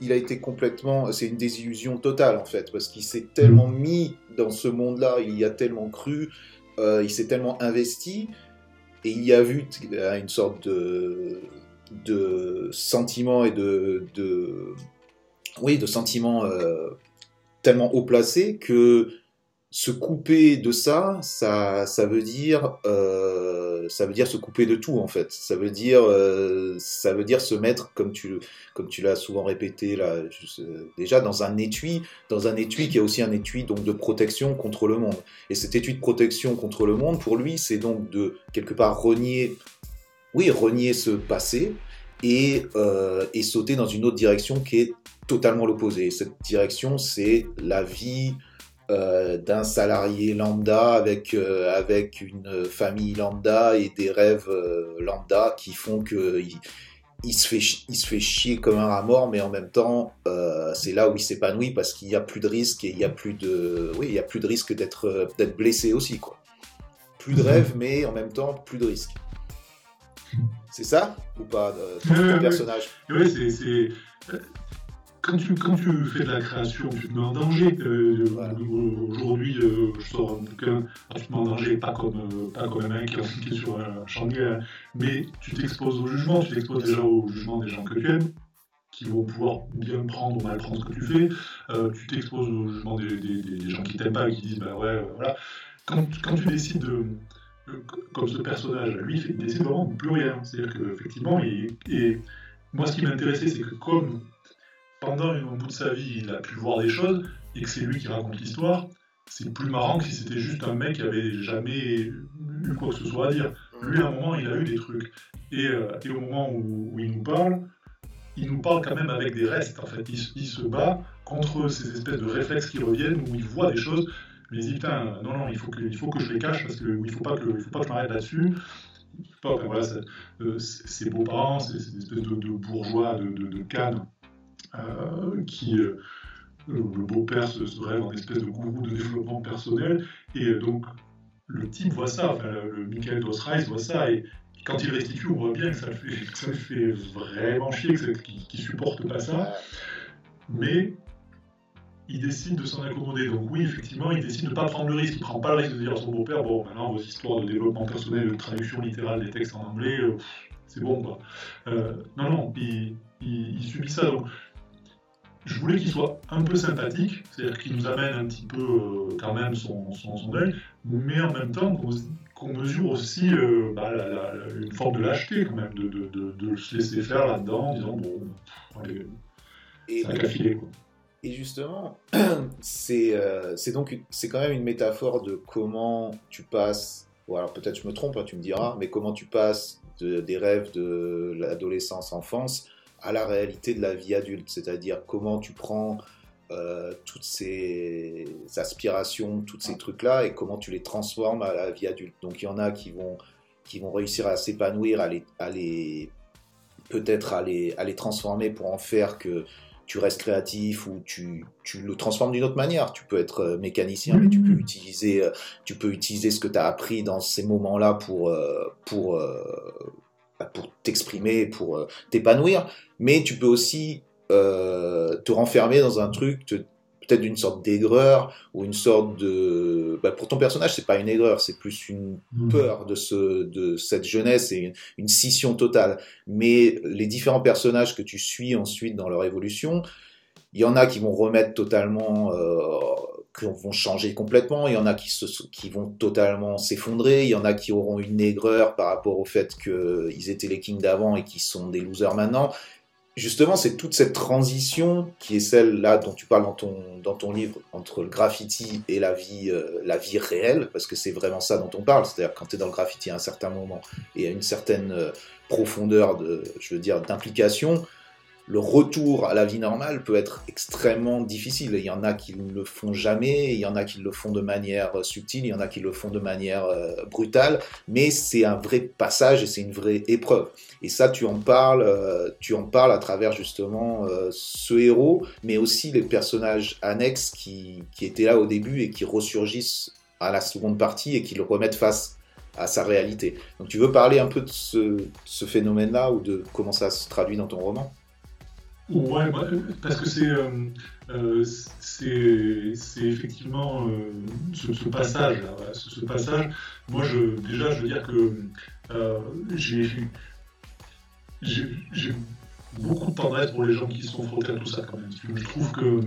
il a été complètement, c'est une désillusion totale en fait, parce qu'il s'est tellement mis dans ce monde-là, il y a tellement cru, euh, il s'est tellement investi et il y a vu une sorte de de sentiment et de, de oui de sentiments euh, tellement haut placés que se couper de ça, ça, ça veut dire, euh, ça veut dire se couper de tout en fait. Ça veut dire, euh, ça veut dire se mettre, comme tu, comme tu l'as souvent répété là, déjà dans un étui, dans un étui qui est aussi un étui donc de protection contre le monde. Et cet étui de protection contre le monde, pour lui, c'est donc de quelque part renier, oui, renier ce passé et, et sauter dans une autre direction qui est totalement l'opposé. Cette direction, c'est la vie euh, d'un salarié lambda avec, euh, avec une famille lambda et des rêves euh, lambda qui font que il, se fait, il se fait chier comme un rat mort, mais en même temps, c'est là où il s'épanouit parce qu'il n'y a plus de risque et il y a plus de, oui, il y a plus de risque d'être, d'être blessé aussi, quoi. Plus de rêve, mais en même temps, plus de risque. C'est ça ou pas, ton personnage? Oui, c'est quand tu, quand tu fais de la création, tu te mets en danger. Euh, aujourd'hui, euh, je sors un bouquin, tu te mets en danger, pas comme, euh, pas comme un mec qui est sur un chantier, hein. mais tu t'exposes au jugement, tu t'exposes déjà au jugement des gens que tu aimes, qui vont pouvoir bien prendre ou mal prendre ce que tu fais. tu t'exposes au jugement des, des, gens qui t'aiment pas et qui disent, bah ouais, voilà. Quand, quand tu décides de comme ce personnage, lui, il décide vraiment de plus rien. C'est-à-dire qu'effectivement, et moi, ce qui m'intéressait, c'est que comme pendant un bout de sa vie, il a pu voir des choses et que c'est lui qui raconte l'histoire, c'est plus marrant que si c'était juste un mec qui avait jamais eu quoi que ce soit à dire. Lui, à un moment, il a eu des trucs. Et, euh, au moment où, il nous parle, il nous parle quand même avec des restes. En fait, il, se bat contre ces espèces de réflexes qui reviennent où il voit des choses. Mais il dit putain, non, non, il faut que, il faut que je les cache parce qu'il faut pas que, il faut pas que je m'arrête là-dessus. Voilà, euh, beaux-parents, des espèces de, bourgeois de, de, de euh, qui euh, le beau-père se, rêve en espèce de gourou de développement personnel, et euh, donc le type voit ça, enfin, le Michael Dosreis voit ça, et quand il restitue, on voit bien que ça le fait, vraiment chier, qu'il ne supporte pas ça, mais il décide de s'en accommoder. Donc oui, effectivement, il décide de ne pas prendre le risque. Il ne prend pas le risque de dire à son beau-père, bon, maintenant, vos histoires de développement personnel, de traduction littérale des textes en anglais, euh, c'est bon, quoi. Euh, non, non, il, il, subit ça. Donc, je voulais qu'il soit un peu sympathique, c'est-à-dire qu'il nous amène un petit peu euh, quand même son, son, deuil, mais en même temps qu'on mesure aussi bah, une forme de lâcheté quand même, de, de, de, se laisser faire là-dedans, en disant bon, allez, c'est un filer, quoi. Et justement, *clears throat* euh, c'est donc c'est quand même une métaphore de comment tu passes. Ou alors peut-être je me trompe, hein, tu me diras, mais comment tu passes des rêves de l'adolescence, enfance à la réalité de la vie adulte. C'est-à-dire comment tu prends euh, toutes ces aspirations, tous ces trucs-là, et comment tu les transformes à la vie adulte. Donc il y en a qui vont, qui vont réussir à s'épanouir, à les, à les peut-être à les, à les transformer pour en faire que tu restes créatif ou tu, tu le transformes d'une autre manière. Tu peux être euh, mécanicien, mais tu peux utiliser, euh, tu peux utiliser ce que tu as appris dans ces moments-là pour, pour, pour t'exprimer, pour t'épanouir. Mais tu peux aussi te renfermer dans un truc, te, peut-être d'une sorte d'aigreur ou une sorte de. Bah, pour ton personnage, c'est pas une aigreur, c'est plus une mmh. peur de, ce, de cette jeunesse et une, scission totale. Mais les différents personnages que tu suis ensuite dans leur évolution, il y en a qui vont remettre totalement. Euh, qui vont changer complètement, il y en a qui, vont totalement s'effondrer, il y en a qui auront une aigreur par rapport au fait qu'ils étaient les kings d'avant et qui sont des losers maintenant, justement, c'est toute cette transition qui est celle-là dont tu parles dans ton, dans ton livre entre le graffiti et la vie, euh, la vie réelle, parce que c'est vraiment ça dont on parle. C'est-à-dire quand tu es dans le graffiti à un certain moment et à une certaine euh, profondeur de, je veux dire, d'implication, le retour à la vie normale peut être extrêmement difficile. Il y en a qui ne le font jamais, il y en a qui le font de manière euh, subtile, il y en a qui le font de manière euh, brutale, mais c'est un vrai passage et c'est une vraie épreuve. Et ça, tu en parles, euh, tu en parles à travers justement ce héros, mais aussi les personnages annexes qui, étaient là au début et qui ressurgissent à la seconde partie et qui le remettent face à sa réalité. Donc tu veux parler un peu de ce phénomène-là ou de comment ça se traduit dans ton roman? Ouais, parce que c'est euh, euh, effectivement euh, ce, passage là, ce, passage. Moi, je, déjà, je veux dire que j'ai beaucoup de tendresse pour les gens qui sont frottés à tout ça quand même. Je trouve que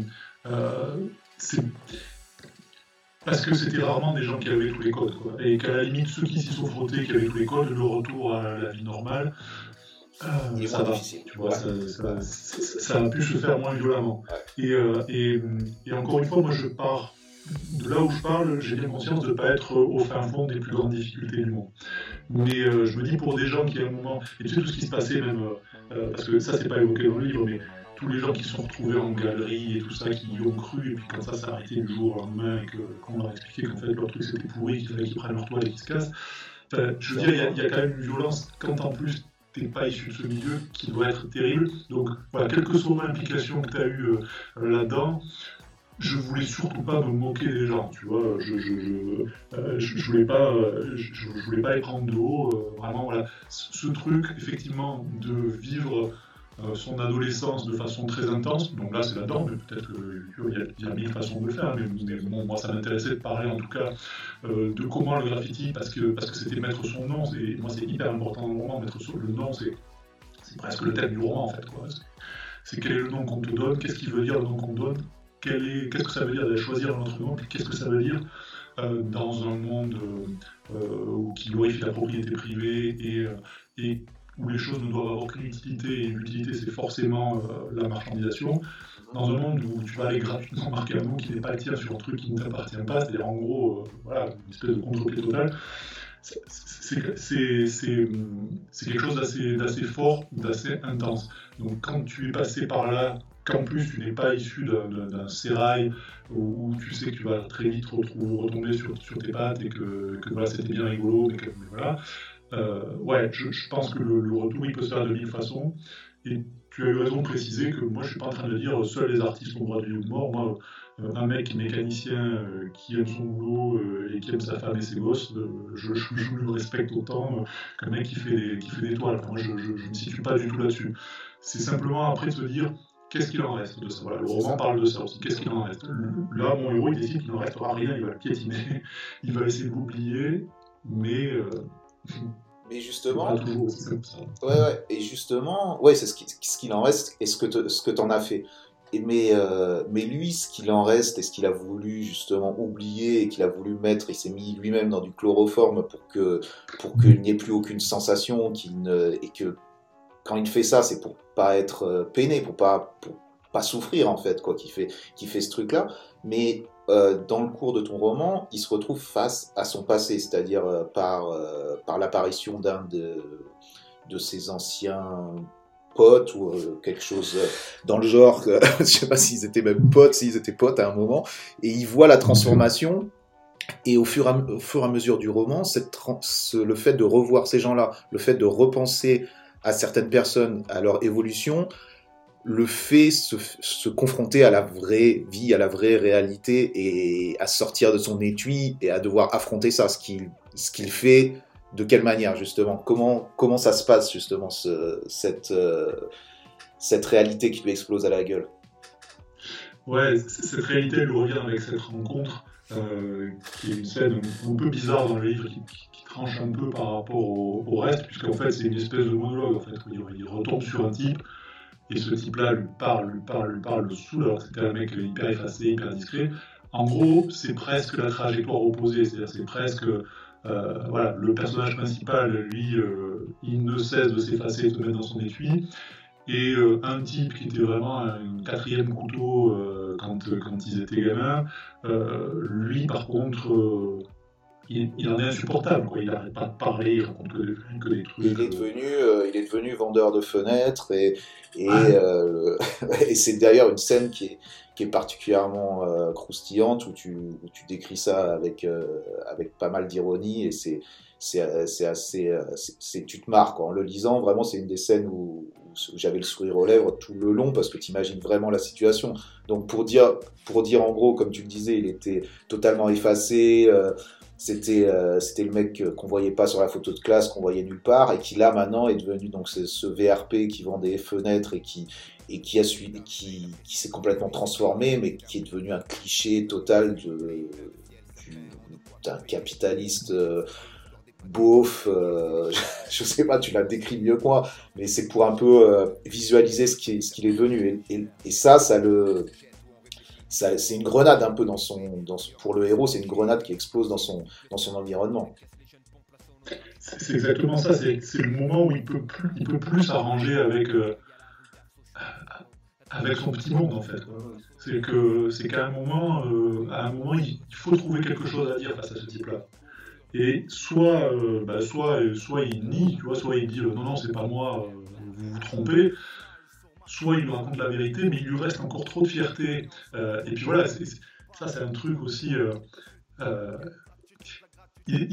c'est parce que c'était rarement des gens qui avaient tous les codes. Et qu'à la limite, ceux qui s'y sont frottés, qui avaient tous les codes, le retour à la vie normale, euh, ça, ça, a pu se faire moins violemment. Euh, et, et, encore une fois, moi je pars de là où je parle, j'ai bien conscience de ne pas être au fin fond des plus grandes difficultés du monde. Mais euh, je me dis pour des gens qui à un moment, et tu sais tout ce qui se passait même, parce que ça c'est pas évoqué dans le livre, mais tous les gens qui se sont retrouvés en galerie et tout ça, qui y ont cru, et puis quand ça s'est arrêté du jour au lendemain, et qu'on leur a expliqué qu'en fait leur truc c'était pourri, qu'il fallait qu'ils prennent leur toile et qu'ils se cassent, je veux dire, il y, y, a quand même une violence quand en plus pas issu de ce milieu, qui doit être terrible. Donc voilà, quelle que soit l'implication que tu as eue euh, là-dedans, je voulais surtout pas me moquer des gens, tu vois, je, je, je, euh, je voulais pas, je, voulais pas les prendre de haut, vraiment, voilà, ce truc, effectivement, de vivre son adolescence de façon très intense. Donc là, c'est là-dedans, mais peut-être qu'il y, a mille façons de le faire. Mais, moi, ça m'intéressait de parler en tout cas euh, de comment le graffiti, parce que parce que c'était mettre son nom. Et moi, c'est hyper important dans le roman, mettre son, le nom, c'est presque le thème du roman en fait. C'est quel est le nom qu'on te donne, qu'est-ce qu'il veut dire le nom qu'on donne, qu'est-ce que ça veut dire de choisir notre nom, qu'est-ce que ça veut dire euh, dans un monde qui glorifie la propriété privée et où les choses ne doivent avoir aucune utilité, et l'utilité c'est forcément euh, la marchandisation, dans un monde où tu vas aller gratuitement marquer un nom qui n'est pas le tien sur un truc qui ne t'appartient pas, c'est-à-dire en gros, euh, voilà, une espèce de contre-pied total, c'est quelque chose d'assez fort, d'assez intense. Donc quand tu es passé par là, qu'en plus tu n'es pas issu d'un sérail où, tu sais que tu vas très vite retomber sur, tes pattes et que, c'était bien rigolo, mais, que, mais voilà, euh, ouais, je, pense que le, retour il peut se faire de mille façons. Et tu as eu raison de préciser que moi je suis pas en train de dire seuls les artistes ont droit de vie ou de mort. Moi, euh, un mec mécanicien euh, qui aime son boulot et qui aime sa femme et ses gosses, je, le respecte autant qu'un mec qui fait, des, qui fait des toiles. Moi je, ne me situe pas du tout là-dessus. C'est simplement après de se dire qu'est-ce qu'il en reste de ça? Voilà, Le roman parle de ça aussi. Qu'est-ce qu'il en reste? Là, mon héros, il décide qu'il n'en restera rien, il va le piétiner, *laughs* il va essayer de l'oublier, mais. Euh, mais justement. Ouais, ouais. Et justement, ouais, c'est ce qu'il ce en reste et ce que ce que t'en as fait. Et mais, euh, mais lui, ce qu'il en reste et ce qu'il a voulu justement oublier et qu'il a voulu mettre, il s'est mis lui-même dans du chloroforme pour que pour qu'il n'y ait plus aucune sensation, qu'il ne, et que quand il fait ça, c'est pour pas être euh, peiné, pour pas pour pas souffrir en fait, quoi, qui fait qui fait ce truc-là. Mais euh, dans le cours de ton roman, il se retrouve face à son passé, c'est-à-dire euh, par, euh, par l'apparition d'un de, de ses anciens potes ou quelque chose dans le genre, *laughs* je sais pas s'ils étaient même potes, s'ils étaient potes à un moment, et il voit la transformation. Et au fur, au fur et à mesure du roman, le fait de revoir ces gens-là, le fait de repenser à certaines personnes, à leur évolution, le fait se, se confronter à la vraie vie, à la vraie réalité et à sortir de son étui et à devoir affronter ça, ce qu'il fait, de quelle manière justement, comment ça se passe justement euh, cette réalité qui lui explose à la gueule? Ouais, cette réalité elle revient avec cette rencontre euh, qui est une scène un peu bizarre dans le livre qui, tranche un peu par rapport au, reste puisqu'en fait c'est une espèce de monologue en fait où il retombe sur un type et ce type-là lui parle, lui parle, lui parle, le saoule, alors que c'était un mec hyper effacé, hyper discret. En gros, c'est presque la trajectoire opposée, c'est-à-dire c'est presque euh, voilà, le personnage principal, lui, euh, il ne cesse de s'effacer et de se mettre dans son étui. Et euh, un type qui était vraiment un quatrième couteau quand, quand ils étaient gamins, lui, par contre, il, en est insupportable, quoi. il n'arrête pas de parler, il raconte que, des trucs. Il est, devenu, il est devenu vendeur de fenêtres et, et, euh, *laughs* et c'est d'ailleurs une scène qui est, qui est particulièrement euh, croustillante où tu, où tu, décris ça avec, euh, avec pas mal d'ironie et c'est c'est assez c'est tu te marques en le lisant vraiment c'est une des scènes où, j'avais le sourire aux lèvres tout le long parce que tu imagines vraiment la situation donc pour dire pour dire en gros comme tu le disais il était totalement effacé c'était euh, c'était le mec qu'on voyait pas sur la photo de classe, qu'on voyait nulle part, et qui là maintenant est devenu donc ce VRP qui vend des fenêtres et qui et qui a suivi, qui, qui s'est complètement transformé, mais qui est devenu un cliché total de d'un capitaliste euh, beauf. Euh, *laughs* je sais pas, tu l'as décrit mieux que moi, mais c'est pour un peu visualiser ce qu'il est devenu. Et, et, ça, ça le c'est une grenade un peu dans son, pour le héros, c'est une grenade qui explose dans son, dans son environnement. C'est exactement ça, c'est le moment où il peut plus, il peut plus s'arranger avec, euh, avec son petit monde en fait. C'est que c'est qu'à un moment, euh, à un moment, il, faut trouver quelque chose à dire face à ce type-là. Et soit, euh, bah, soit, soit il nie, tu vois, soit il dit non non c'est pas moi, vous vous trompez, soit il nous raconte la vérité, mais il lui reste encore trop de fierté. Euh, et puis voilà, ça c'est un truc aussi. Euh, euh,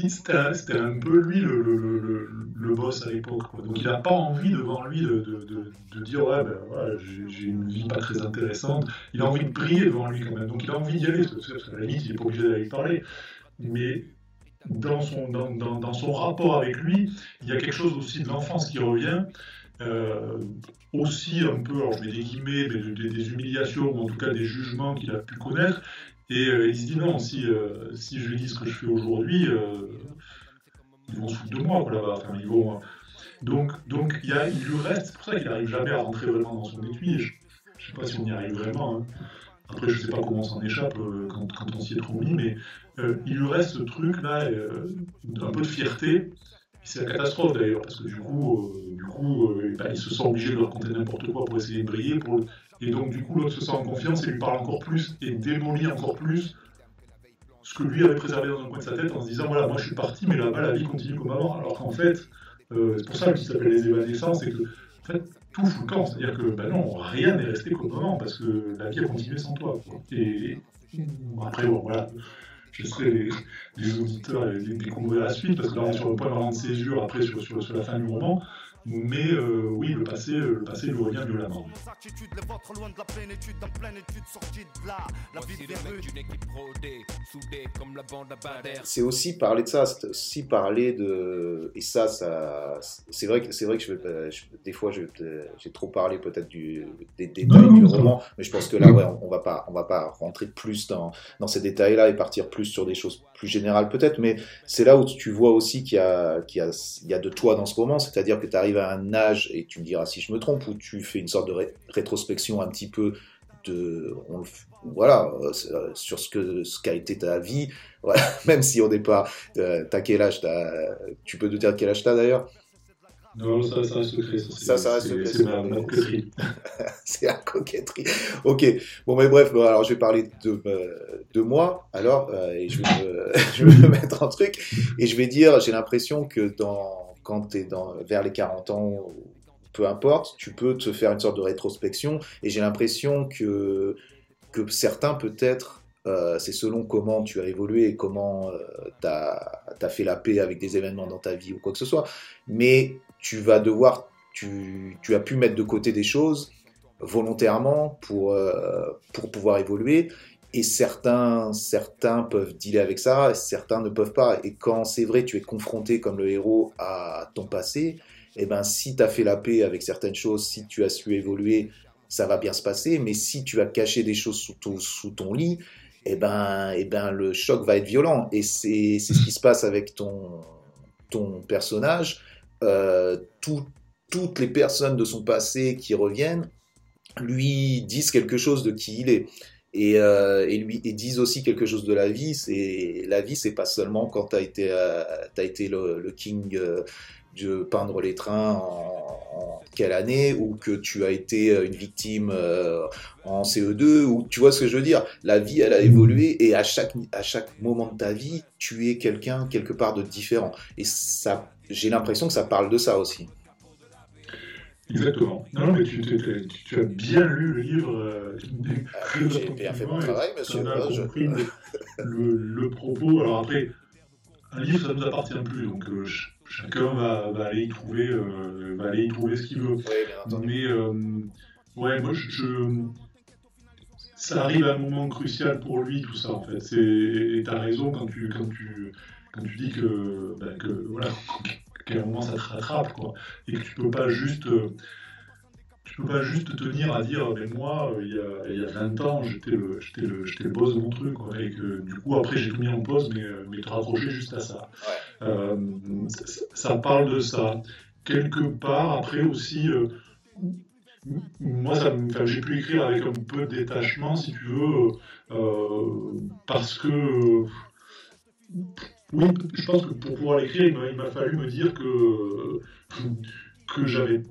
c'était un, peu lui le, boss à l'époque. Donc il n'a pas envie devant lui de, dire ouais, ben, j'ai une vie pas très intéressante. Il a envie de briller devant lui quand même. Donc il a envie d'y aller, parce que, à la limite il n'est pas obligé d'aller parler. Mais dans, son rapport avec lui, il y a quelque chose aussi de l'enfance qui revient. Euh, aussi un peu, je mets des guillemets, des, humiliations, ou en tout cas des jugements qu'il a pu connaître. Et euh, il se dit non, si, euh, si je dis ce que je fais aujourd'hui, ils vont se foutre de moi là-bas. Enfin, donc, donc il lui reste, c'est pour ça qu'il n'arrive jamais à rentrer vraiment dans son étui. Je ne sais pas si on y arrive vraiment. Hein. Après, je ne sais pas comment on s'en échappe quand, quand, on s'y est trop mis, mais il lui reste ce truc-là, un peu de fierté, c'est la catastrophe d'ailleurs, parce que du coup, euh, du coup euh, bah, il se sent obligé de raconter n'importe quoi pour essayer de briller. Et donc, du coup, l'autre se sent en confiance et lui parle encore plus et démolit encore plus ce que lui avait préservé dans un coin de sa tête en se disant voilà, moi je suis parti, mais là-bas la vie continue comme avant. Alors qu'en fait, euh, c'est pour ça qu'il s'appelle les évanescences, c'est que en fait, tout fout le camp. C'est-à-dire que ben non, rien n'est resté comme avant parce que la vie a continué sans toi. Et après, bon, voilà je serai les, auditeurs et découvrir la suite, parce que là on est sur le point de rendre césure après sur, sur, la fin du roman. Mais euh, oui, le passé, le passé lui revient violemment. C'est aussi parler de ça, c'est aussi parler de et ça, ça, c'est vrai que c'est vrai que je, vais, des fois j'ai trop parlé peut-être du des détails du roman, mais je pense que là, ouais, on, va pas, on va pas rentrer plus dans dans ces détails-là et partir plus sur des choses plus peut-être, mais c'est là où tu vois aussi qu'il y a de toi dans ce roman, c'est-à-dire que tu arrives à un âge, et tu me diras si je me trompe, où tu fais une sorte de rétrospection un petit peu de, voilà, euh, sur ce que ce qu'a été ta vie, *laughs* même si on n'est pas, euh, quel âge, tu peux te dire quel âge t'as d'ailleurs? Non, ça, ça reste secret. Ça, ça, reste secret. C'est ma, coquetterie. *laughs* c'est la coquetterie. Ok. Bon, mais bref, alors je vais parler de, euh, de moi, alors, et je vais, me, *laughs* je vais me mettre en truc, et je vais dire, j'ai l'impression que dans quand tu es dans, vers les 40 ans, peu importe, tu peux te faire une sorte de rétrospection. Et j'ai l'impression que, que certains, peut-être, euh, c'est selon comment tu as évolué et comment euh, tu as, fait la paix avec des événements dans ta vie ou quoi que ce soit. Mais tu vas devoir, tu, as pu mettre de côté des choses volontairement pour, euh, pour pouvoir évoluer. Et certains, certains peuvent dealer avec ça, certains ne peuvent pas. Et quand c'est vrai, tu es confronté comme le héros à ton passé, et eh ben si tu as fait la paix avec certaines choses, si tu as su évoluer, ça va bien se passer. Mais si tu as caché des choses sous ton, sous ton lit, et eh ben, et eh ben le choc va être violent. Et c'est ce qui se passe avec ton, ton personnage. Euh, toutes les personnes de son passé qui reviennent lui disent quelque chose de qui il est et, euh, lui disent aussi quelque chose de la vie. C'est la vie, c'est pas seulement quand tu as été euh, été le, king de peindre les trains en, en, quelle année ou que tu as été euh, une victime euh, en CE2 ou tu vois ce que je veux dire? La vie, elle a évolué et à chaque à chaque moment de ta vie, tu es quelqu'un quelque part de différent. Et ça, j'ai l'impression que ça parle de ça aussi. Exactement. Non, mais tu, tu, as bien lu le livre. Euh, J'ai bien fait mon travail, monsieur. As compris le, le, propos. Alors après, un livre, ça ne nous appartient plus, donc euh, chacun va, va, aller y trouver, euh, va aller y trouver ce qu'il veut. mais euh, ouais, moi, je, je, ça arrive à un moment crucial pour lui, tout ça, en fait. Tu as raison quand tu, quand, tu, quand tu dis que, ben, que voilà, qu'à un moment ça te rattrape, quoi. Et que tu peux pas juste. Euh, tu peux pas juste tenir à dire, mais moi, il y a, il y a 20 ans, j'étais le, j'étais le, j'étais le boss de mon truc, quoi, et que du coup, après, j'ai tout mis en pause, mais, mais te raccrocher juste à ça. Euh, ça. parle de ça. Quelque part, après aussi, euh, moi, ça, j'ai pu écrire avec un peu de détachement, si tu veux, parce que oui, je pense que pour pouvoir l'écrire, il m'a fallu me dire que, que j'avais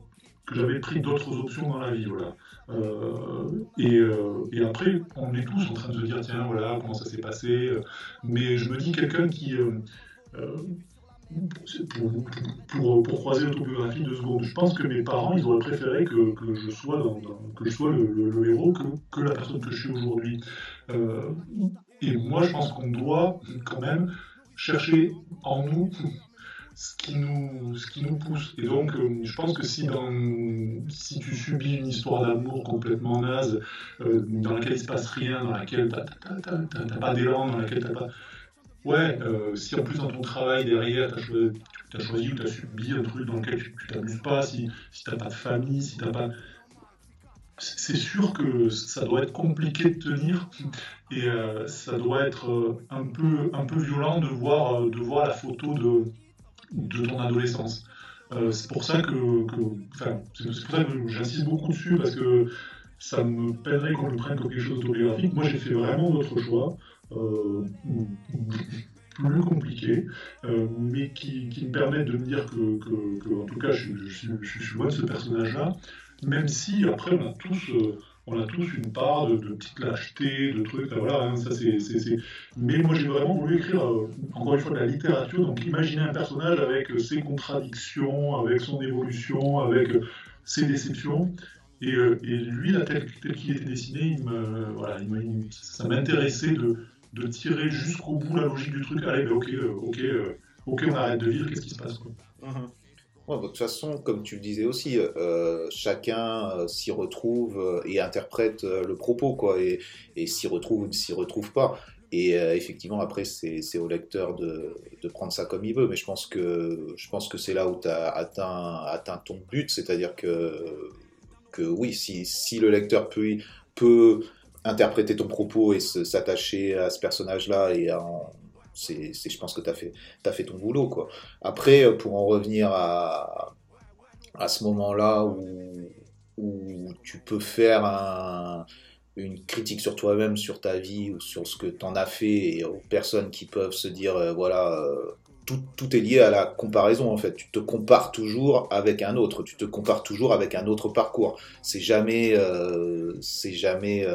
que j'avais pris d'autres options dans la vie, voilà. Euh, et, euh, et, après, on est tous en train de se dire, tiens, voilà, comment ça s'est passé. Mais je me dis, quelqu'un qui, euh, pour, pour, pour, croiser l'autobiographie de secondes, je pense que mes parents, ils auraient préféré que, que je sois, que je sois le, le, héros que, que, la personne que je suis aujourd'hui. et moi, je pense qu'on doit quand même chercher en nous ce qui nous, ce qui nous pousse. Et donc, euh, je pense que si, dans, si tu subis une histoire d'amour complètement naze, euh, dans laquelle il se passe rien, dans laquelle tu n'as pas d'élan, dans laquelle tu pas. Ouais, euh, si en plus dans ton travail derrière, tu as choisi, as choisi ou tu as subi un truc dans lequel tu t'amuses pas, si, si tu n'as pas de famille, si tu pas c'est sûr que ça doit être compliqué de tenir et euh, ça doit être euh, un peu, un peu violent de voir, euh, de voir la photo de, de ton adolescence. c'est pour ça que, c'est pour ça que j'insiste beaucoup dessus parce que ça me peinerait qu'on le prenne comme quelque chose d'autographique. Moi, j'ai fait vraiment d'autres choix, plus compliqués, mais qui, me permettent de me dire que, en tout cas, je, suis loin de ce personnage-là même si après on a tous, euh, on a tous une part de, de petite lâcheté, de trucs, voilà, hein, ça c'est, Mais moi j'ai vraiment voulu écrire, euh, encore une fois, de la littérature, donc imaginer un personnage avec euh, ses contradictions, avec son évolution, avec ses déceptions. Et, lui, là, tel, qu'il était dessiné, ça m'intéressait de, tirer jusqu'au bout la logique du truc. Allez, ben, ok, ok, ok, on arrête de lire, qu'est-ce qui se passe quoi. Uh-huh. de toute façon, comme tu le disais aussi, euh, chacun euh, s'y retrouve euh, et interprète le propos, quoi, et, et s'y retrouve ou ne s'y retrouve pas. Et effectivement, après, c'est au lecteur de, de, prendre ça comme il veut. Mais je pense que, je pense que c'est là où tu as atteint, atteint ton but. C'est-à-dire que, que oui, si, si le lecteur peut, peut interpréter ton propos et s'attacher à ce personnage-là et en, c'est, je pense que tu as fait, ton boulot. Après, euh, pour en revenir à, ce moment-là où, tu peux faire un, une critique sur toi-même, sur ta vie ou sur ce que tu en as fait et aux personnes qui peuvent se dire, euh, voilà, euh, tout, est lié à la comparaison en fait. Tu te compares toujours avec un autre, tu te compares toujours avec un autre parcours. C'est jamais, c'est jamais,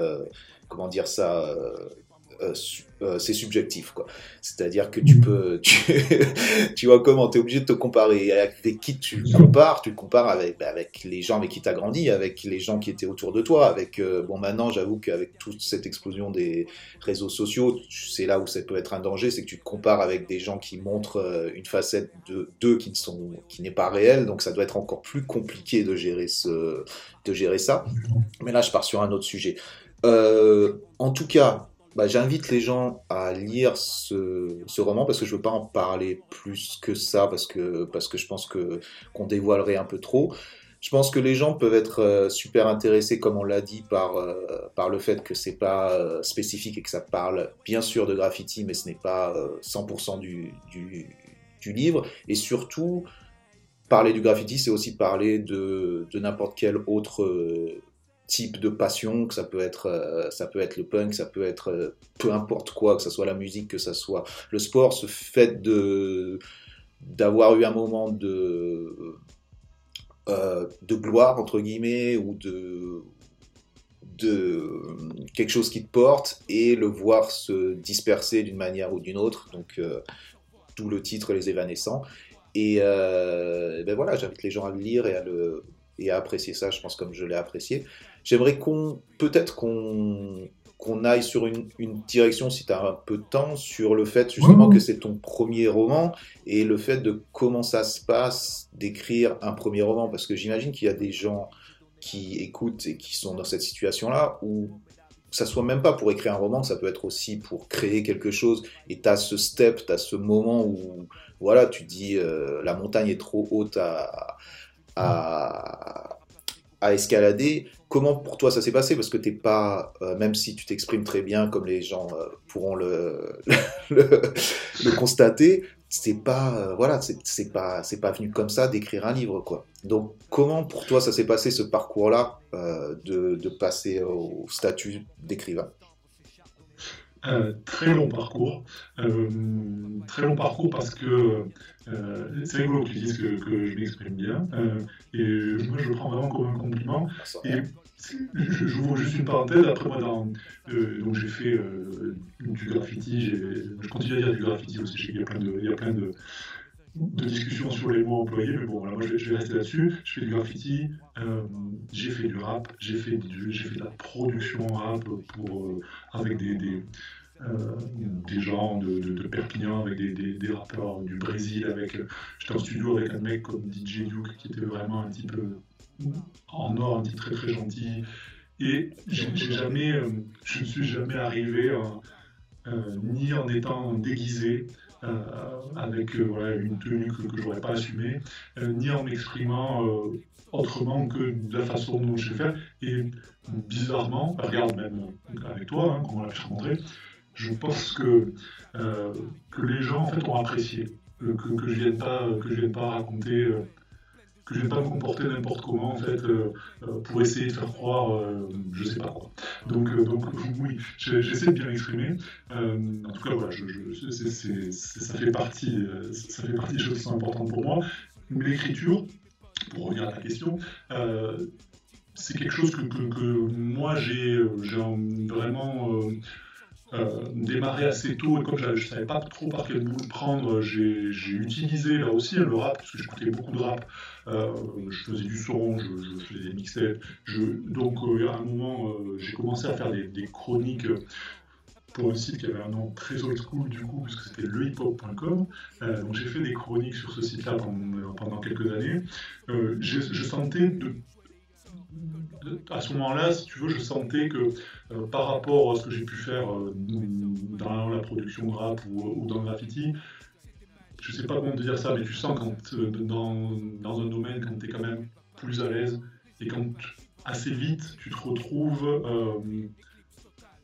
comment dire ça, c'est subjectif quoi. C'est-à-dire que tu mm. peux *laughs* tu, vois comment tu es obligé de te comparer avec qui tu compares, tu te compares avec bah, avec les gens avec qui tu as grandi, avec les gens qui étaient autour de toi, avec euh, bon maintenant j'avoue qu'avec toute cette explosion des réseaux sociaux, c'est là où ça peut être un danger, c'est que tu te compares avec des gens qui montrent euh, une facette de d'eux qui ne sont qui n'est pas réelle, donc ça doit être encore plus compliqué de gérer ce de gérer ça. Mais là je pars sur un autre sujet. en tout cas, bah, j'invite les gens à lire ce, roman parce que je ne veux pas en parler plus que ça parce que, parce que je pense que qu'on dévoilerait un peu trop. Je pense que les gens peuvent être euh, super intéressés, comme on l'a dit, par, euh, par le fait que c'est pas euh, spécifique et que ça parle bien sûr de graffiti, mais ce n'est pas 100% du, du, du, livre. Et surtout, parler du graffiti, c'est aussi parler de, de n'importe quel autre type de passion, que ça peut être, euh, ça peut être le punk, ça peut être euh, peu importe quoi, que ce soit la musique, que ce soit le sport, ce fait de d'avoir eu un moment de euh, de gloire entre guillemets ou de de quelque chose qui te porte et le voir se disperser d'une manière ou d'une autre, donc d'où le titre Les Évanescents. Et ben voilà, j'invite les gens à le lire et à le et à apprécier ça, je pense comme je l'ai apprécié. J'aimerais qu'on, peut-être qu'on qu'on aille sur une, direction, si tu as un peu de temps, sur le fait justement que c'est ton premier roman et le fait de comment ça se passe d'écrire un premier roman. Parce que j'imagine qu'il y a des gens qui écoutent et qui sont dans cette situation-là où ça soit même pas pour écrire un roman, ça peut être aussi pour créer quelque chose. Et tu as ce step, tu as ce moment où voilà, tu dis euh, la montagne est trop haute à, à, à escalader. Comment pour toi ça s'est passé? Parce que t'es pas, euh, même si tu t'exprimes très bien, comme les gens euh, pourront le, *laughs* le, constater, c'est pas, euh, voilà, c'est pas, c'est pas venu comme ça d'écrire un livre, quoi. Donc, comment pour toi ça s'est passé ce parcours-là de, de, passer au statut d'écrivain? Euh, très long parcours. Euh, très long parcours parce que euh, c'est rigolo que tu dises que, je m'exprime bien. et moi, je le prends vraiment comme un compliment. Et je juste une parenthèse. Après, moi, donc j'ai fait du graffiti. Je continue à dire du graffiti aussi. Qu'il y a plein de, il y a plein de, de discussions sur les mots employés, mais bon, voilà, moi je vais, rester là-dessus. Je fais du graffiti, j'ai fait du rap, j'ai fait, fait de la production rap pour, avec des, des, euh, gens de, Perpignan, avec des, des, rappeurs du Brésil. Avec, euh, j'étais en studio avec un mec comme DJ Duke qui était vraiment un type en or, un type très très gentil. Et j'ai jamais, euh, je ne suis jamais arrivé ni en étant déguisé, avec une tenue que, je n'aurais pas assumée, ni en m'exprimant autrement que de la façon dont je fais. Et bizarrement, regarde même avec toi, hein, on l'a rencontré, je pense que, euh, que les gens en fait ont apprécié que, que, je vienne pas que je vienne pas raconter euh, que je vienne pas me comporter n'importe comment en fait euh, pour essayer de faire croire je sais pas quoi. Donc donc *laughs* oui j'essaie de bien m'exprimer. En tout cas voilà ça fait partie ça fait partie des choses qui sont importantes pour moi. L'écriture pour revenir à ta question c'est quelque chose que, que moi j'ai vraiment euh, démarré assez tôt et comme je ne savais pas trop par quel bout le prendre, j'ai utilisé là aussi le rap, parce que j'écoutais beaucoup de rap. Euh, je faisais du son, je, faisais des mixtapes. donc euh, à un moment, j'ai commencé à faire des, chroniques pour un site qui avait un nom très old school du coup, puisque c'était lehiphop.com. Euh, donc j'ai fait des chroniques sur ce site-là pendant, quelques années. Euh, je, sentais de, à ce moment-là, si tu veux, je sentais que par rapport à ce que j'ai pu faire dans la production rap ou, dans le graffiti, je sais pas comment te dire ça, mais tu sens quand dans, dans un domaine, quand tu es quand même plus à l'aise et quand assez vite tu te retrouves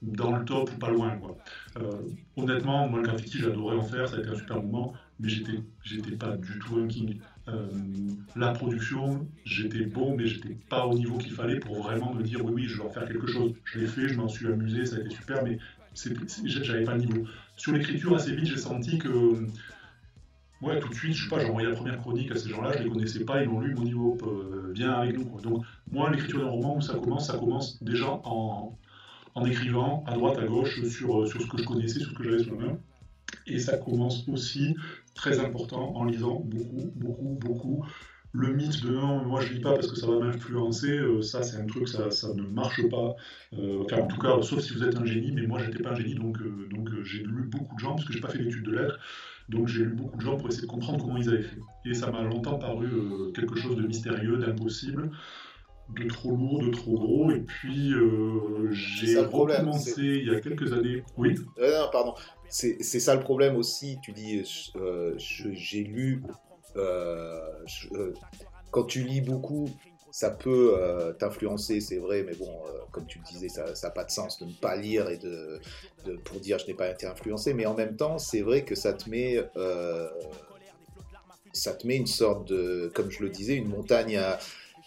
dans le top ou pas loin. Quoi. Euh, honnêtement, moi le graffiti j'adorais en faire, ça a été un super moment, mais j'étais, j'étais pas du tout un king. Euh, la production, j'étais bon, mais j'étais pas au niveau qu'il fallait pour vraiment me dire oui, oui, je vais en faire quelque chose. Je l'ai fait, je m'en suis amusé, ça a été super, mais j'avais pas le niveau. Sur l'écriture, assez vite, j'ai senti que ouais, tout de suite, je sais pas, j'ai envoyé la première chronique à ces gens-là, je les connaissais pas, ils m'ont lu, mon niveau euh, bien avec nous. Donc, moi, l'écriture d'un roman, où ça commence, ça commence déjà en, en écrivant à droite, à gauche sur, euh, sur ce que je connaissais, sur ce que j'avais sous la main. Et ça commence aussi, très important, en lisant beaucoup, beaucoup, beaucoup. Le mythe de non, moi je lis pas parce que ça va m'influencer, euh, ça c'est un truc, ça, ça ne marche pas. Euh, enfin, en tout cas, sauf si vous êtes un génie, mais moi j'étais pas un génie, donc, donc j'ai lu beaucoup de gens, parce que j'ai pas fait d'études de lettres, donc j'ai lu beaucoup de gens pour essayer de comprendre comment ils avaient fait. Et ça m'a longtemps paru quelque chose de mystérieux, d'impossible de trop lourd, de trop gros. Et puis, euh, j'ai recommencé il y a quelques années. Oui. Euh, non, pardon. C'est ça le problème aussi. Tu dis, euh, j'ai lu. quand tu lis beaucoup, ça peut t'influencer, c'est vrai, mais bon, comme tu le disais, ça n'a pas de sens de ne pas lire et de, pour dire je n'ai pas été influencé, mais en même temps, c'est vrai que ça te met ça te met une sorte de, comme je le disais, une montagne à,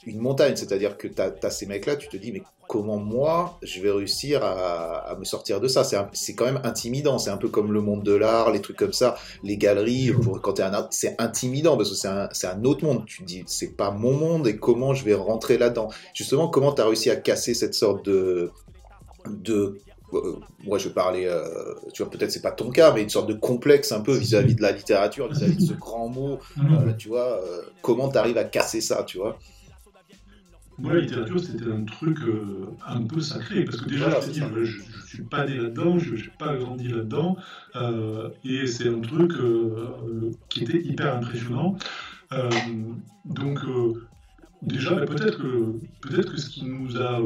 une montagne. C'est-à-dire que tu as, ces mecs-là, tu te dis, mais comment moi, je vais réussir à, me sortir de ça? C'est quand même intimidant. C'est un peu comme le monde de l'art, les trucs comme ça, les galeries. Pour, quand es un c'est intimidant parce que c'est un, autre monde. Tu te dis, c'est pas mon monde et comment je vais rentrer là-dedans? Justement, comment tu as réussi à casser cette sorte de. de euh, moi je vais parler, euh, tu vois, peut-être c'est pas ton cas, mais une sorte de complexe un peu vis-à-vis de la littérature, vis-à-vis de ce grand mot, mm-hmm. euh, tu vois, comment tu arrives à casser ça, tu vois? Moi, la littérature, c'était un truc euh, un peu sacré, parce que déjà, je, ne suis pas né là-dedans, je n'ai pas grandi là-dedans, euh, et c'est un truc euh, qui était hyper impressionnant. donc, déjà, peut-être que, peut que ce qui nous a.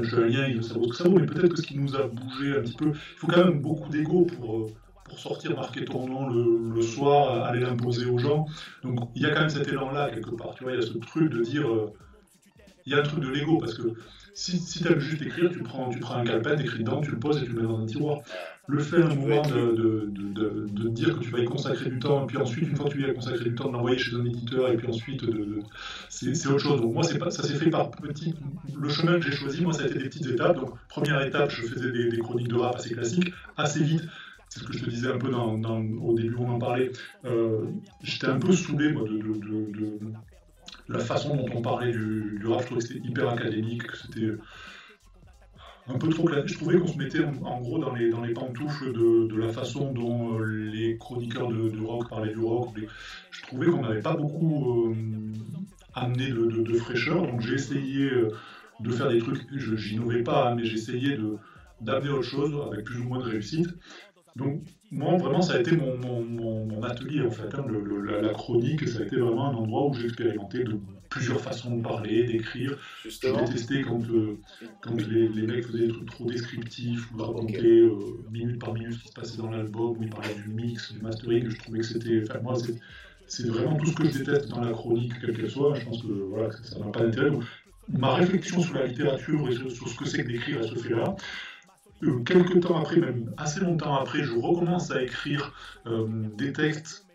je suis un lien, il ça vaut ce que ça vaut, mais peut-être que ce qui nous a bougé un petit peu. Il faut quand même beaucoup d'ego pour pour sortir, marquer ton nom le, soir, aller l'imposer aux gens. Donc il y a quand même cet élan-là quelque part. Tu vois, il y a ce truc de dire il y a un truc de l'ego parce que si, si tu aimes juste écrire, tu prends, tu prends un calepin, écris dedans, tu le poses et tu le mets dans un tiroir. Le fait un moment de, de, de, de, dire que tu vas y consacrer du temps, et puis ensuite, une fois que tu y as consacré du temps, de l'envoyer chez un éditeur, et puis ensuite, c'est autre chose. Donc moi, pas, ça s'est fait par petit. Le chemin que j'ai choisi, moi, ça a été des petites étapes. Donc première étape, je faisais des, des chroniques de rap assez classiques, assez vite c'est ce que je te disais un peu dans, dans, au début on en parlait, euh, j'étais un peu saoulé moi, de, de, la façon dont on parlait du, rap, je trouvais que c'était hyper académique, que c'était un peu trop classique. Je trouvais qu'on se mettait en, gros dans les, dans les pantoufles de, la façon dont euh, les chroniqueurs de, rock parlaient du rock. Je trouvais qu'on n'avait pas beaucoup euh, amené de, fraîcheur, donc j'ai essayé euh, de faire des trucs, je n'innovais pas, hein, mais essayé d'amener autre chose avec plus ou moins de réussite. Donc, moi, vraiment, ça a été mon, mon, atelier, en fait. Hein, la, chronique, ça a été vraiment un endroit où j'ai expérimenté de plusieurs façons de parler, d'écrire. J'ai détesté quand, euh, quand les, les, mecs faisaient des trucs trop descriptifs ou racontaient euh, minute par minute ce qui se passait dans l'album, où ils parlaient du mix, du mastering. Je trouvais que c'était. Enfin, moi, c'est vraiment tout ce que je déteste dans la chronique, quelle qu'elle soit. Je pense que voilà, ça n'a pas d'intérêt. Ma réflexion sur la littérature et sur, sur ce que c'est que d'écrire, elle se fait là quelques temps après, même assez longtemps après, je recommence à écrire euh, des textes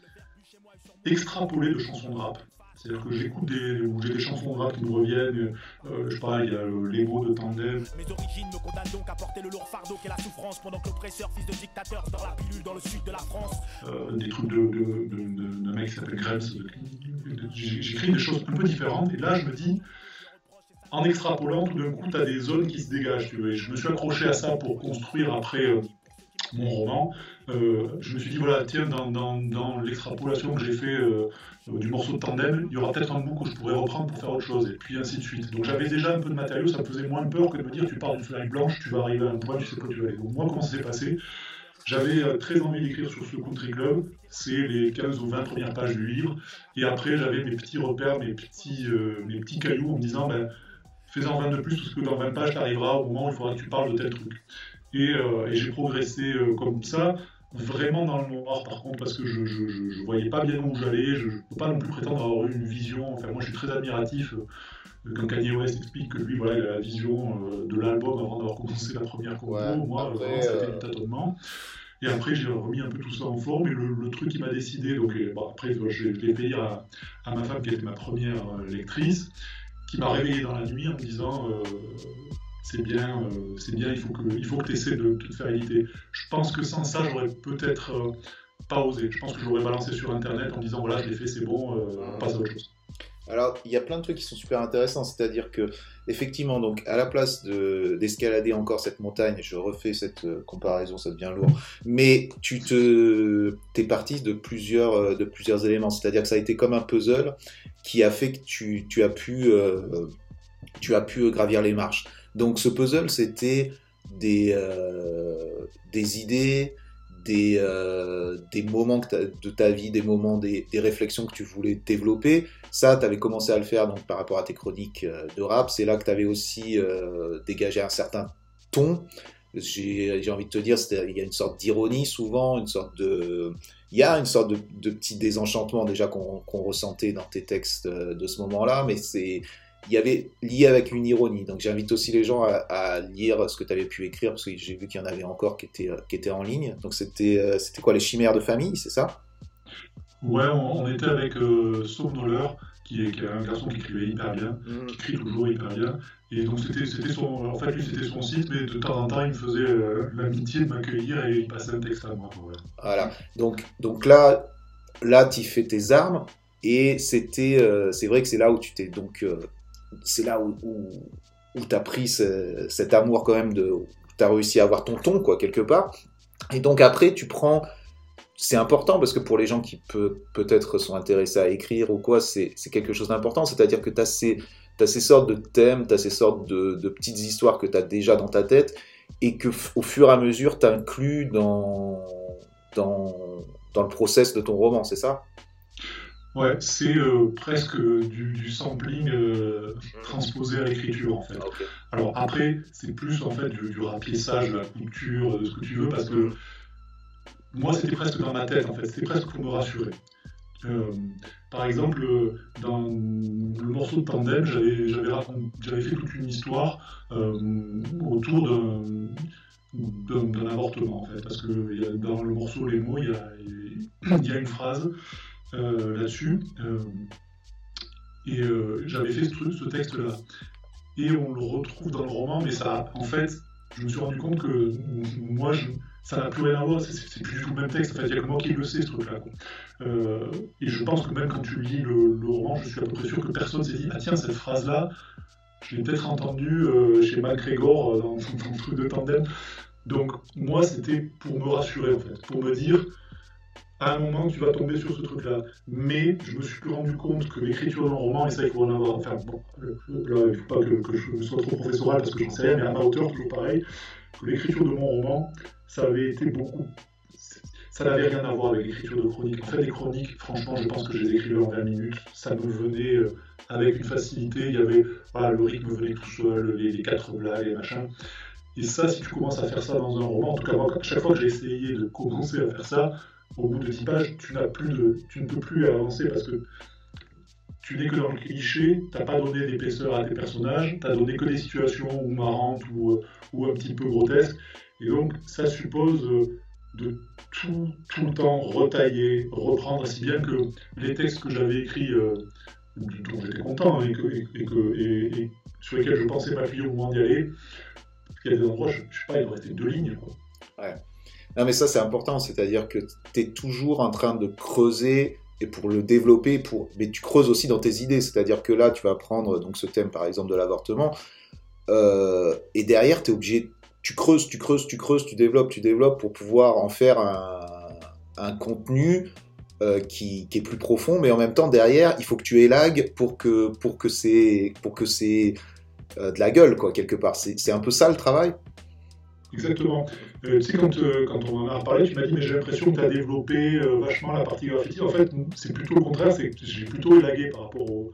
extrapolés de chansons de rap. C'est-à-dire que j'écoute des, ou j'ai des chansons de rap qui me reviennent. Euh, je parle, il y a euh, l'ego de Tandem. Mes origines me condamnent donc à porter le lourd fardeau qu'est la souffrance pendant que l'oppresseur, fils de dictateur, dans la pilule dans le sud de la France. Euh, des trucs de, de, de, de, mec qui s'appelle Grems. J'écris des choses un peu différentes et là je me dis, en extrapolant, tout d'un coup, tu as des zones qui se dégagent. Je me suis accroché à ça pour construire après euh, mon roman, euh, je me suis dit, voilà, tiens, dans, l'extrapolation que j'ai fait euh, du morceau de tandem, il y aura peut-être un bout que je pourrais reprendre pour faire autre chose, et puis ainsi de suite. Donc j'avais déjà un peu de matériau, ça me faisait moins peur que de me dire, tu pars d'une feuille blanche, tu vas arriver à un point, tu sais pas où tu vas aller. Donc moi, comment ça s'est passé? J'avais très envie d'écrire sur ce country club, c'est les 15 ou 20 premières pages du livre, et après j'avais mes petits repères, mes petits, mes petits cailloux en me disant, ben, fais-en 20 de plus, parce que dans 20 pages, tu arriveras au moment où il faudra que tu parles de tel truc. Et, et j'ai progressé comme ça vraiment dans le noir par contre parce que je, je, voyais pas bien où j'allais, je, ne peux pas non plus prétendre avoir eu une vision, enfin moi je suis très admiratif euh, quand Kanye West explique que lui voilà il a la vision euh, de l'album avant d'avoir commencé la première compo, moi vraiment ça a été du tâtonnement. Et après, j'ai remis un peu tout ça en forme. Et le, truc qui m'a décidé, donc bon, après, je, l'ai fait lire à, à, ma femme qui était ma première euh, lectrice, qui m'a réveillé dans la nuit en me disant c'est bien, euh, c'est bien, il faut que, il faut que tu essaies de, te faire éditer. Je pense que sans ça, j'aurais peut-être euh, pas osé. Je pense que j'aurais balancé sur Internet en disant voilà, je l'ai fait, c'est bon, euh, on passe à autre chose. Alors, il y a plein de trucs qui sont super intéressants, c'est-à-dire que, effectivement, donc, à la place d'escalader encore cette montagne, je refais cette comparaison, ça devient lourd, mais tu te, es parti de plusieurs, de plusieurs éléments, c'est-à-dire que ça a été comme un puzzle qui a fait que tu, as pu, tu as pu gravir les marches. Donc ce puzzle, c'était des, euh, des idées, des, euh, des moments de ta vie, des moments, des, réflexions que tu voulais développer. Ça, tu avais commencé à le faire donc, par rapport à tes chroniques euh, de rap. C'est là que tu avais aussi dégagé un certain ton. J'ai envie de te dire, il y a une sorte d'ironie souvent, une sorte de... Il y a une sorte de, de petit désenchantement déjà qu'on ressentait dans tes textes de ce moment-là, mais c'est il y avait lié avec une ironie. Donc j'invite aussi les gens à, lire ce que tu avais pu écrire, parce que j'ai vu qu'il y en avait encore qui étaient, qui étaient en ligne. Donc c'était euh, c'était quoi, les chimères de famille, c'est ça? Ouais, on, était avec euh, qui est, qui est, un garçon qui écrivait hyper bien, mm. qui écrit toujours hyper bien. Et donc c'était son, en fait lui c'était son site, mais de temps en temps il me faisait euh, l'amitié de m'accueillir et il passait un texte à moi. Voilà. Donc donc là là tu fais tes armes et c'était euh, c'est vrai que c'est là où tu t'es donc c'est là où, où, tu as pris cet amour quand même de. Tu as réussi à avoir ton ton, quoi, quelque part. Et donc après, tu prends. C'est important parce que pour les gens qui peut, peut-être sont intéressés à écrire ou quoi, c'est quelque chose d'important. C'est-à-dire que tu as ces, ces sortes de thèmes, tu as ces sortes de, de petites histoires que tu as déjà dans ta tête et que au fur et à mesure, tu inclus dans, dans, dans le process de ton roman, c'est ça? Ouais, c'est euh, presque du, sampling euh, transposé à l'écriture en fait. Alors après, c'est plus en fait du, du de la culture, de ce que tu veux, parce que moi c'était presque dans ma tête en fait, c'était presque pour me rassurer. Euh, par exemple, dans le morceau de Tandem, j'avais fait toute une histoire autour d'un avortement en fait, parce que dans le morceau Les mots, il y a une phrase euh, là-dessus. Euh, et euh, j'avais fait ce, ce texte-là. Et on le retrouve dans le roman, mais ça, en fait, je me suis rendu compte que moi, ça n'a plus rien à voir, c'est plus du tout le même texte. En fait, il y a que moi qui le sais, ce truc-là. et je pense que même quand tu lis le, roman, je suis à peu près sûr que personne s'est dit Ah, tiens, cette phrase-là, je l'ai peut-être entendue chez MacGregor dans, *laughs* dans, le truc de tandem. Donc, moi, c'était pour me rassurer, en fait, pour me dire à un moment, tu vas tomber sur ce truc-là. Mais je me suis plus rendu compte que l'écriture d'un roman, et ça, il faut en avoir. Enfin, bon, là, il ne faut pas que, je sois trop professoral parce que j'en sais rien, mais à ma hauteur, toujours pareil, que l'écriture de mon roman, ça avait été beaucoup. Ça n'avait rien à voir avec l'écriture de chroniques. En fait, les chroniques, franchement, je pense que je les écrivais en 20 minutes. Ça me venait euh, avec une facilité. Il y avait. Voilà, le rythme venait tout seul, les, les quatre blagues, les machins. Et ça, si tu commences à faire ça dans un roman, en tout cas, moi, chaque fois que j'ai essayé de commencer à faire ça, au bout de 10 pages, tu, n'as plus de, tu ne peux plus avancer parce que tu n'es que dans le cliché, tu n'as pas donné d'épaisseur à tes personnages, tu n'as donné que des situations ou marrantes ou, euh, ou, un petit peu grotesques. Et donc, ça suppose euh, de tout, tout le temps retailler, reprendre, si bien que les textes que j'avais écrits, euh, dont j'étais content et, que, et, que, et, sur lesquels je pensais m'appuyer au moment d'y aller, il y a des endroits, je, ne sais pas, il me restait deux lignes. Ouais. Non, mais ça, c'est important. C'est-à-dire que tu es toujours en train de creuser et pour le développer, pour... mais tu creuses aussi dans tes idées. C'est-à-dire que là, tu vas prendre donc, ce thème, par exemple, de l'avortement. Euh, et derrière, tu es obligé, tu creuses, tu creuses, tu creuses, tu développes, tu développes pour pouvoir en faire un, contenu euh, qui, est plus profond, mais en même temps derrière, il faut que tu élagues pour que pour que c'est pour que c'est euh, de la gueule quoi quelque part. C'est un peu ça le travail? Exactement. Euh, tu sais, quand, quand, on en a parlé, tu m'as dit, mais j'ai l'impression que tu as développé vachement la partie graffiti. En fait, c'est plutôt le contraire, c'est que j'ai plutôt élagué par rapport au,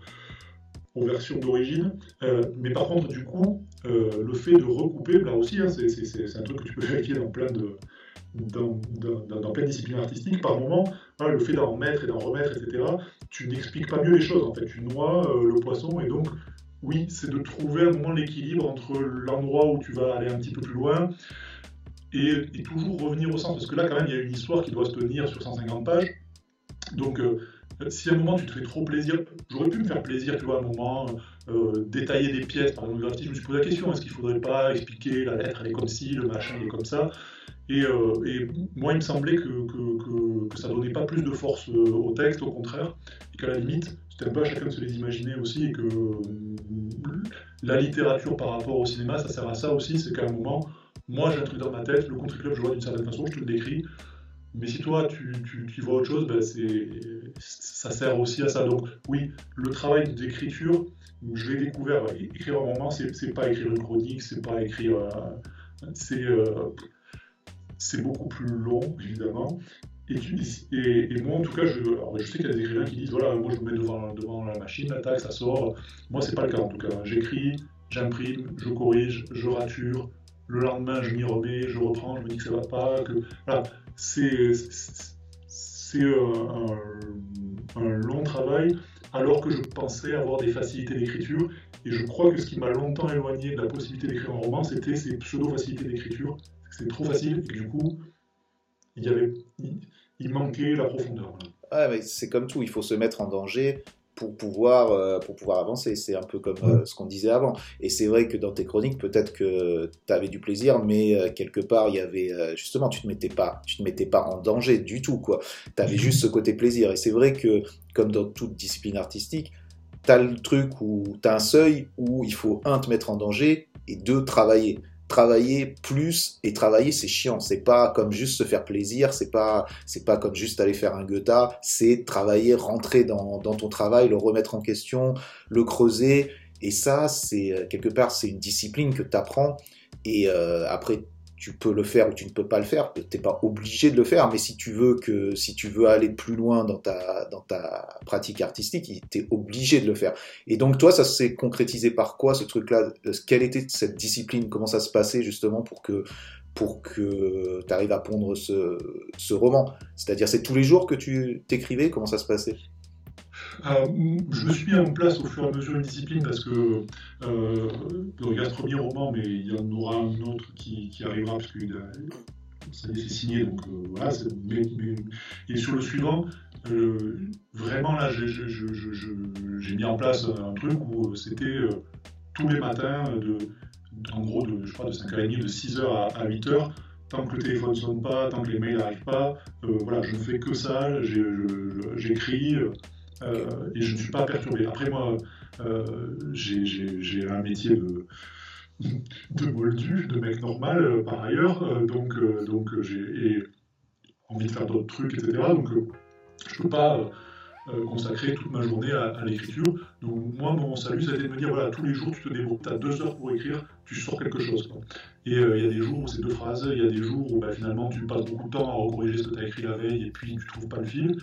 aux versions d'origine. Euh, mais par contre, du coup, euh, le fait de recouper, là aussi, hein, c'est un truc que tu peux *laughs* vérifier dans plein de, dans, dans, plein de disciplines artistiques, par moment, le fait d'en mettre et d'en remettre, etc., tu n'expliques pas mieux les choses, en fait, tu noies euh, le poisson, et donc, oui, c'est de trouver un moment l'équilibre entre l'endroit où tu vas aller un petit peu plus loin, et, toujours revenir au centre, parce que là, quand même, il y a une histoire qui doit se tenir sur 150 pages, donc si à un moment tu te fais trop plaisir, j'aurais pu me faire plaisir, tu vois, à un moment, euh, détailler des pièces, par exemple, je me suis posé la question, est-ce qu'il ne faudrait pas expliquer la lettre, elle est comme ci, le machin, il est comme ça. Et, euh, moi, il me semblait que, que, ça donnait pas plus de force euh, au texte, au contraire, et qu'à la limite, c'était à chacun se les imaginer aussi, et que la littérature par rapport au cinéma, ça sert à ça aussi, c'est qu'à un moment, moi j'ai un truc dans ma tête, le country club, je vois d'une certaine façon, je te le décris, mais si toi, tu, tu, vois autre chose, ben ça sert aussi à ça. Donc oui, le travail d'écriture, je l'ai découvert, écrire un roman, c'est pas écrire une chronique, c'est pas écrire... Euh, euh, c'est beaucoup plus long, évidemment. Et, moi, en tout cas, je, je sais qu'il y a des écrivains qui disent, voilà, moi je me mets devant, devant la machine, la taxe, ça sort. Moi, c'est pas le cas, en tout cas. J'écris, j'imprime, je corrige, je rature, le lendemain, je m'y remets, je reprends, je me dis que ça va pas, que voilà, c'est un, un, long travail, alors que je pensais avoir des facilités d'écriture. Et je crois que ce qui m'a longtemps éloigné de la possibilité d'écrire un roman, c'était ces pseudo-facilités d'écriture. C'était trop facile, et du coup, il, y avait, il, manquait la profondeur. Ouais, c'est comme tout, il faut se mettre en danger pour pouvoir, euh, pour pouvoir avancer. C'est un peu comme euh, ce qu'on disait avant. Et c'est vrai que dans tes chroniques, peut-être que tu avais du plaisir, mais euh, quelque part, il y avait justement, tu te mettais pas, tu te mettais pas en danger du tout, quoi. Tu avais juste ce côté plaisir. Et c'est vrai que, comme dans toute discipline artistique, tu as le truc où tu as un seuil où il faut, un, te mettre en danger et deux, travailler travailler plus et travailler c'est chiant c'est pas comme juste se faire plaisir c'est pas c'est pas comme juste aller faire un Goethe c'est travailler rentrer dans, ton travail le remettre en question le creuser. Et ça c'est euh, quelque part c'est une discipline que tu apprends et euh, après tu peux le faire ou tu ne peux pas le faire. Tu n'es pas obligé de le faire, mais si tu veux que si tu veux aller plus loin dans ta dans ta pratique artistique, tu es obligé de le faire. Et donc toi, ça s'est concrétisé par quoi ce truc-là? Quelle était cette discipline? Comment ça se passait justement pour que pour que tu arrives à pondre ce, ce roman? C'est-à-dire, c'est tous les jours que tu t'écrivais? Comment ça se passait? Euh, je me suis mis en place au fur et à mesure une discipline parce que euh, il y a ce premier roman, mais il y en aura un autre qui, arrivera parce que ça y est, c'est signé. Donc euh, voilà. et sur le suivant, vraiment là, j'ai mis en place un truc où c'était tous les matins, en gros, de, je crois, de 5h30, de 6h à, à 8h tant que le téléphone ne sonne pas, tant que les mails n'arrivent pas, voilà, je ne fais que ça, j'écris, euh, et je ne suis pas perturbé. Après, moi, euh, j'ai un métier de, *laughs* de moldu, de mec normal euh, par ailleurs, donc, donc j'ai envie de faire d'autres trucs, etc. Donc, je ne peux pas consacrer toute ma journée à, l'écriture. Donc moi, mon salut, été de me dire, voilà, tous les jours, tu te débrouilles, tu as deux heures pour écrire, tu sors quelque chose. Et il y a des jours où c'est deux phrases, il y a des jours où bah, finalement tu passes beaucoup de temps à recorriger ce que tu as écrit la veille et puis tu ne trouves pas le fil.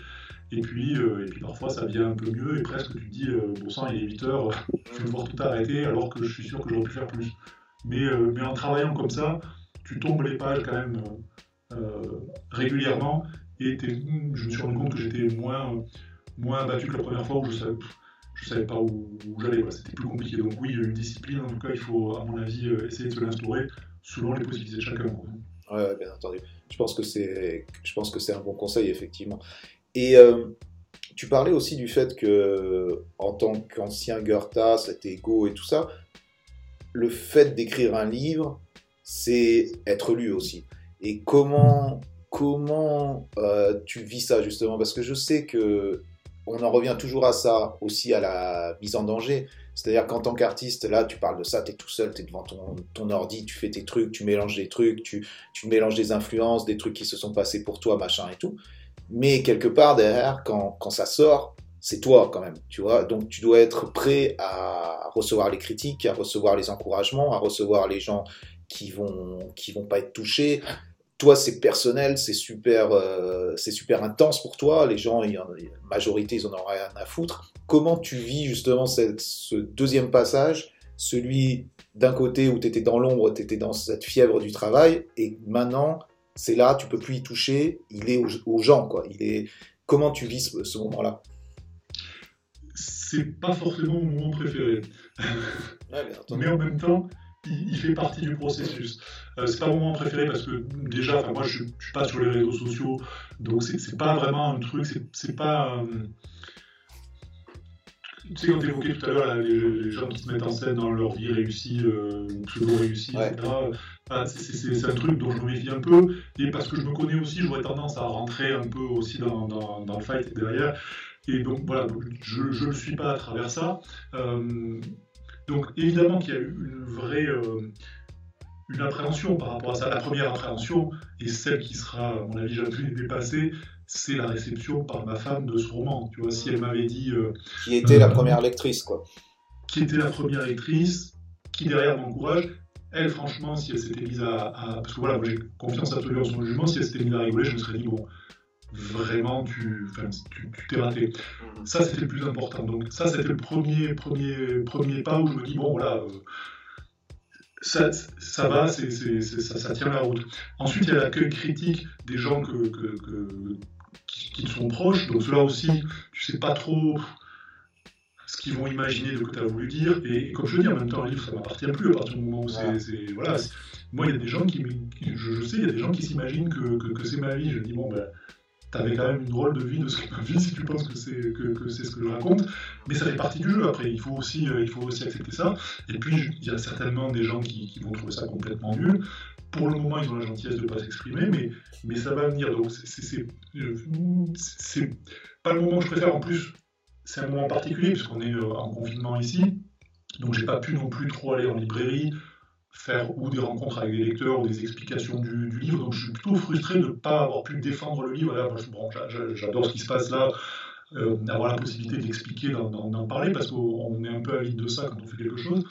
Et puis, euh, et puis parfois ça vient un peu mieux et presque tu te dis, euh, bon sang, il est 8 heures, je vais devoir tout arrêter alors que je suis sûr que j'aurais pu faire plus. Mais, euh, en travaillant comme ça, tu tombes les pages quand même régulièrement et je me suis rendu compte que j'étais moins, moins abattu que la première fois où je savais, savais pas où, j'allais, c'était plus compliqué. Donc oui, une discipline, en tout cas, il faut, à mon avis, essayer de se l'instaurer selon les possibilités de chacun. Oui, bien entendu. Je pense que c'est un bon conseil effectivement. Et euh, tu parlais aussi du fait que, en tant qu'ancien Goethe, cet ego et tout ça, le fait d'écrire un livre, c'est être lu aussi. Et comment, comment euh, tu vis ça justement? Parce que je sais que on en revient toujours à ça, aussi à la mise en danger. C'est-à-dire qu'en tant qu'artiste, là, tu parles de ça, tu es tout seul, tu es devant ton, ton, ordi, tu fais tes trucs, tu mélanges des trucs, tu, tu mélanges des influences, des trucs qui se sont passés pour toi, machin et tout. Mais quelque part, derrière, quand, quand ça sort, c'est toi quand même, tu vois. Donc tu dois être prêt à recevoir les critiques, à recevoir les encouragements, à recevoir les gens qui vont qui vont pas être touchés. Toi, c'est personnel, c'est super, euh, c'est super intense pour toi. Les gens, la majorité, ils en ont rien à foutre. Comment tu vis justement cette, ce deuxième passage, celui d'un côté où tu étais dans l'ombre, tu étais dans cette fièvre du travail, et maintenant, c'est là, tu peux plus y toucher, il est aux, gens, quoi. Il est... Comment tu vis ce moment-là? C'est pas forcément mon moment préféré. mais en même temps, il, fait partie du processus. Euh, c'est pas mon moment préféré parce que déjà, moi je, je, suis pas sur les réseaux sociaux, donc c'est pas vraiment un truc, c'est pas. Euh, tu sais, quand tu évoquais tout à l'heure les, gens qui se mettent en scène dans leur vie réussie euh, pseudo-réussie, etc., c'est un truc dont je me méfie un peu. Et parce que je me connais aussi, j'aurais tendance à rentrer un peu aussi dans, dans, dans le fight derrière. Et donc voilà, je ne le suis pas à travers ça. Euh, donc évidemment qu'il y a eu une vraie euh, une appréhension par rapport à ça. La première appréhension, et celle qui sera, à mon avis, jamais dépassée, c'est la réception par ma femme de ce roman. Tu vois, si elle m'avait dit... Euh, qui était la première lectrice, quoi. Qui était la première lectrice, qui derrière m'encourage. Elle, franchement, si elle s'était mise à, à... Parce que voilà, j'ai confiance absolue en son jugement, si elle s'était mise à rigoler, je me serais dit, bon, vraiment tu t'es raté. Mhm. Ça, c'était le plus important. Donc ça, c'était le premier, premier, premier pas où je me dis, bon, voilà, euh, ça, ça va, c'est ça, ça, tient la route. Ensuite, il y a l'accueil critique des gens que, que, qui, te sont proches. Donc cela aussi, tu sais pas trop ce qu'ils vont imaginer de ce que tu as voulu dire. Et, comme je dis, en même temps, un livre, ça m'appartient plus à partir du moment où c'est... Voilà, moi, il y a des gens qui... Je, je sais, il y a des gens qui s'imaginent que, que, c'est ma vie. Je dis, bon, ben t'avais quand même une drôle de vie de vie si tu penses que c'est que, c'est ce que je raconte. Mais ça fait partie du jeu après il faut aussi euh, il faut aussi accepter ça. Et puis il y a certainement des gens qui, vont trouver ça complètement nul. Pour le moment ils ont la gentillesse de ne pas s'exprimer mais mais ça va venir. Donc c'est c'est pas le moment que je préfère. En plus c'est un moment particulier puisqu'on est euh, en confinement ici. Donc j'ai pas pu non plus trop aller en librairie faire ou des rencontres avec des lecteurs ou des explications du, livre. Donc je suis plutôt frustré de ne pas avoir pu défendre le livre. bon, J'adore ce qui se passe là, euh, avoir la possibilité d'expliquer, d'en parler, parce qu'on est un peu à vide de ça quand on fait quelque chose.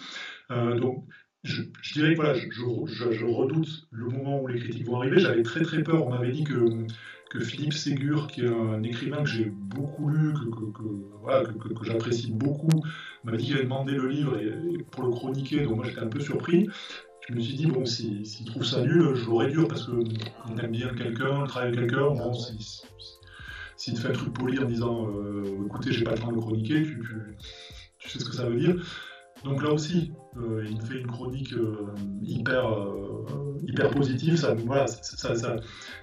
Euh, donc je, dirais que voilà, je, redoute le moment où les critiques vont arriver. J'avais très très peur. On m'avait dit que, que Philippe Ségur, qui est un écrivain que j'ai beaucoup lu, que, que, voilà, que j'apprécie beaucoup, m'a dit qu'il avait demandé le livre pour le chroniquer. Donc moi j'étais un peu surpris. Je me suis dit, bon, s'il si, trouve ça nul, je l'aurais dur parce qu'on aime bien quelqu'un, travaille avec quelqu'un. Bon, s'il te fait un truc poli en disant, euh, écoutez, j'ai pas le temps de le chroniquer, tu sais ce que ça veut dire. Donc là aussi, euh, il me fait une chronique euh, hyper, euh, hyper positive, ça, voilà, ça,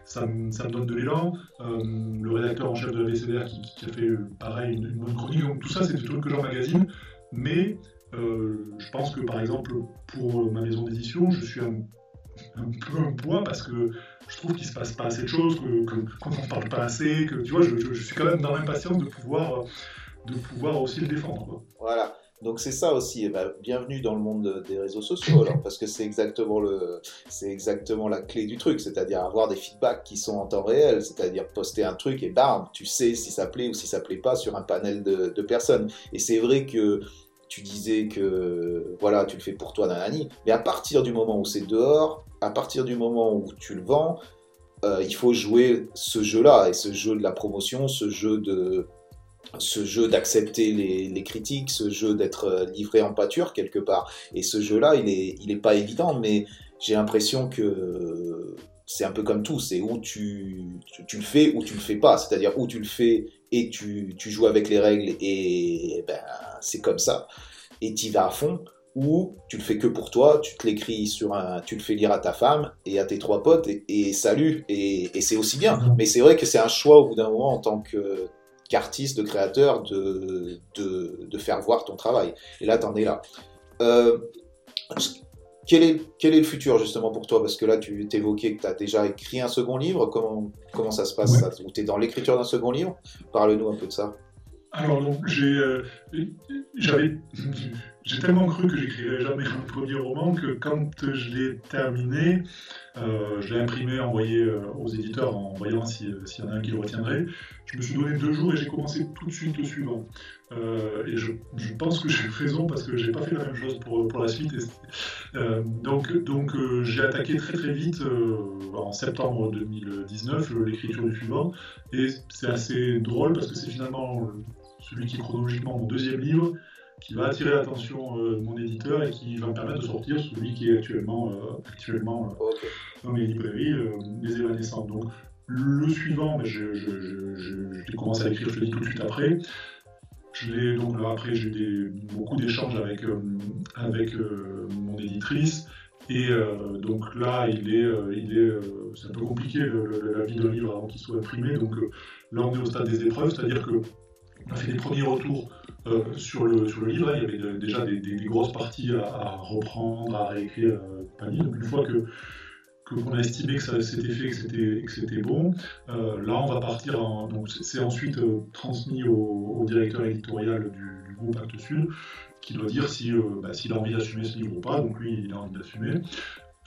ça, me donne de l'élan. le rédacteur en chef de la VCDR qui, a fait pareil une, bonne chronique, donc tout ça c'est des trucs que j'emmagasine, mais je pense que par exemple pour ma maison d'édition, je suis un, peu un poids parce que je trouve qu'il se passe pas assez de choses, qu'on n'en parle pas assez, que tu vois, je, je, suis quand même dans l'impatience de pouvoir, de pouvoir aussi le défendre. Voilà. Donc c'est ça aussi, eh ben, bienvenue dans le monde des réseaux sociaux parce que c'est exactement le, c'est exactement la clé du truc, c'est-à-dire avoir des feedbacks qui sont en temps réel, c'est-à-dire poster un truc et bam, tu sais si ça plaît ou si ça plaît pas sur un panel de, personnes. Et c'est vrai que tu disais que voilà, tu le fais pour toi, nanani, mais à partir du moment où c'est dehors, à partir du moment où tu le vends, euh, il faut jouer ce jeu-là et ce jeu de la promotion, ce jeu de ce jeu d'accepter les, critiques, ce jeu d'être euh, livré en pâture quelque part. Et ce jeu-là, il est, il est pas évident, mais j'ai l'impression que c'est un peu comme tout, c'est où tu, tu, le fais ou tu le fais pas. C'est-à-dire où tu le fais et tu, tu joues avec les règles et ben, c'est comme ça. Et tu vas à fond, ou tu le fais que pour toi, tu te l'écris sur un, tu le fais lire à ta femme et à tes trois potes et, salut, et, et c'est aussi bien. Mais c'est vrai que c'est un choix au bout d'un moment en tant que qu'artiste, de créateur, de, de, faire voir ton travail. Et là, tu en es là. Euh, quel, est, quel est le futur justement pour toi? Parce que là, tu t'évoquais que tu as déjà écrit un second livre. Comment, comment ça se passe? Ou tu es dans l'écriture d'un second livre? Parle-nous un peu de ça. Alors, donc, j'ai, j'avais, j'ai tellement cru que j'écrirais jamais un premier roman que quand je l'ai terminé, euh, je l'ai imprimé, envoyé euh, aux éditeurs en voyant s'il y en a un qui le retiendrait. Je me suis donné deux jours et j'ai commencé tout de suite le suivant. Euh, et je, pense que j'ai raison parce que j'ai pas fait la même chose pour, pour la suite. donc donc j'ai attaqué très très vite en septembre 2019 l'écriture du suivant. Et c'est assez drôle parce que c'est finalement celui qui est chronologiquement mon deuxième livre qui va attirer l'attention euh, de mon éditeur et qui va me permettre de sortir celui qui est actuellement, euh, actuellement euh, dans mes librairies, Les Évanescents. Donc, le suivant, je, je, commencé à écrire, je le dis tout de suite après. Je l'ai donc après j'ai eu beaucoup d'échanges avec, avec mon éditrice. Et donc là il est, il est c'est un peu compliqué la vie d'un livre avant qu'il soit imprimé. Donc là on est au stade des épreuves, c'est-à-dire que on a fait des premiers retours euh, sur, le, sur le livre. il y avait déjà des, grosses parties à, reprendre, à réécrire, euh, Donc une fois que qu'on a estimé que ça s'était fait, que c'était bon. Euh, là, on va partir en. Donc, c'est ensuite transmis au, directeur éditorial du, groupe Actes Sud, qui doit dire si bah, s'il a envie d'assumer ce livre ou pas. Donc lui, il a envie d'assumer.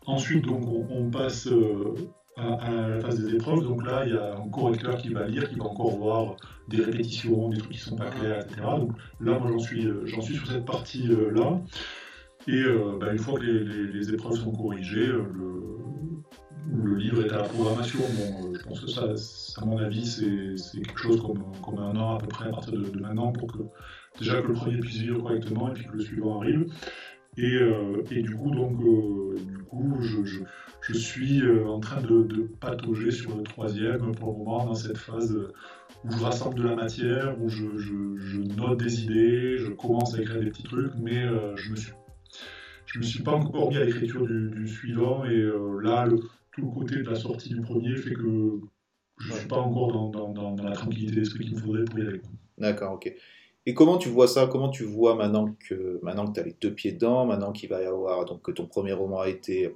Ensuite, donc, on, passe à, la phase des épreuves. Donc là, il y a un correcteur qui va lire, qui va encore voir des répétitions, des trucs qui sont pas clairs, etc. Donc là, moi, j'en suis, euh, j'en suis sur cette partie-là. Et euh, bah, une fois que les, épreuves sont corrigées, euh, le, livre est à la programmation. Bon, je pense que ça, à mon avis, c'est quelque chose comme, comme, un an à peu près à partir de, maintenant pour que déjà que le premier puisse vivre correctement et puis que le suivant arrive. Et, et du coup, donc, du coup, je, je, suis en train de, de, patauger sur le troisième pour le moment dans cette phase où je rassemble de la matière, où je, note des idées, je commence à écrire des petits trucs, mais euh, je me suis je me suis pas encore mis à l'écriture du, suivant et euh, là tout le côté de la sortie du premier fait que je ne suis pas encore dans, la tranquillité d'esprit qu'il me faudrait pour y aller. D'accord, ok. Et comment tu vois ça? Comment tu vois maintenant que maintenant que tu as les deux pieds dedans, maintenant qu'il va y avoir donc que ton premier roman a été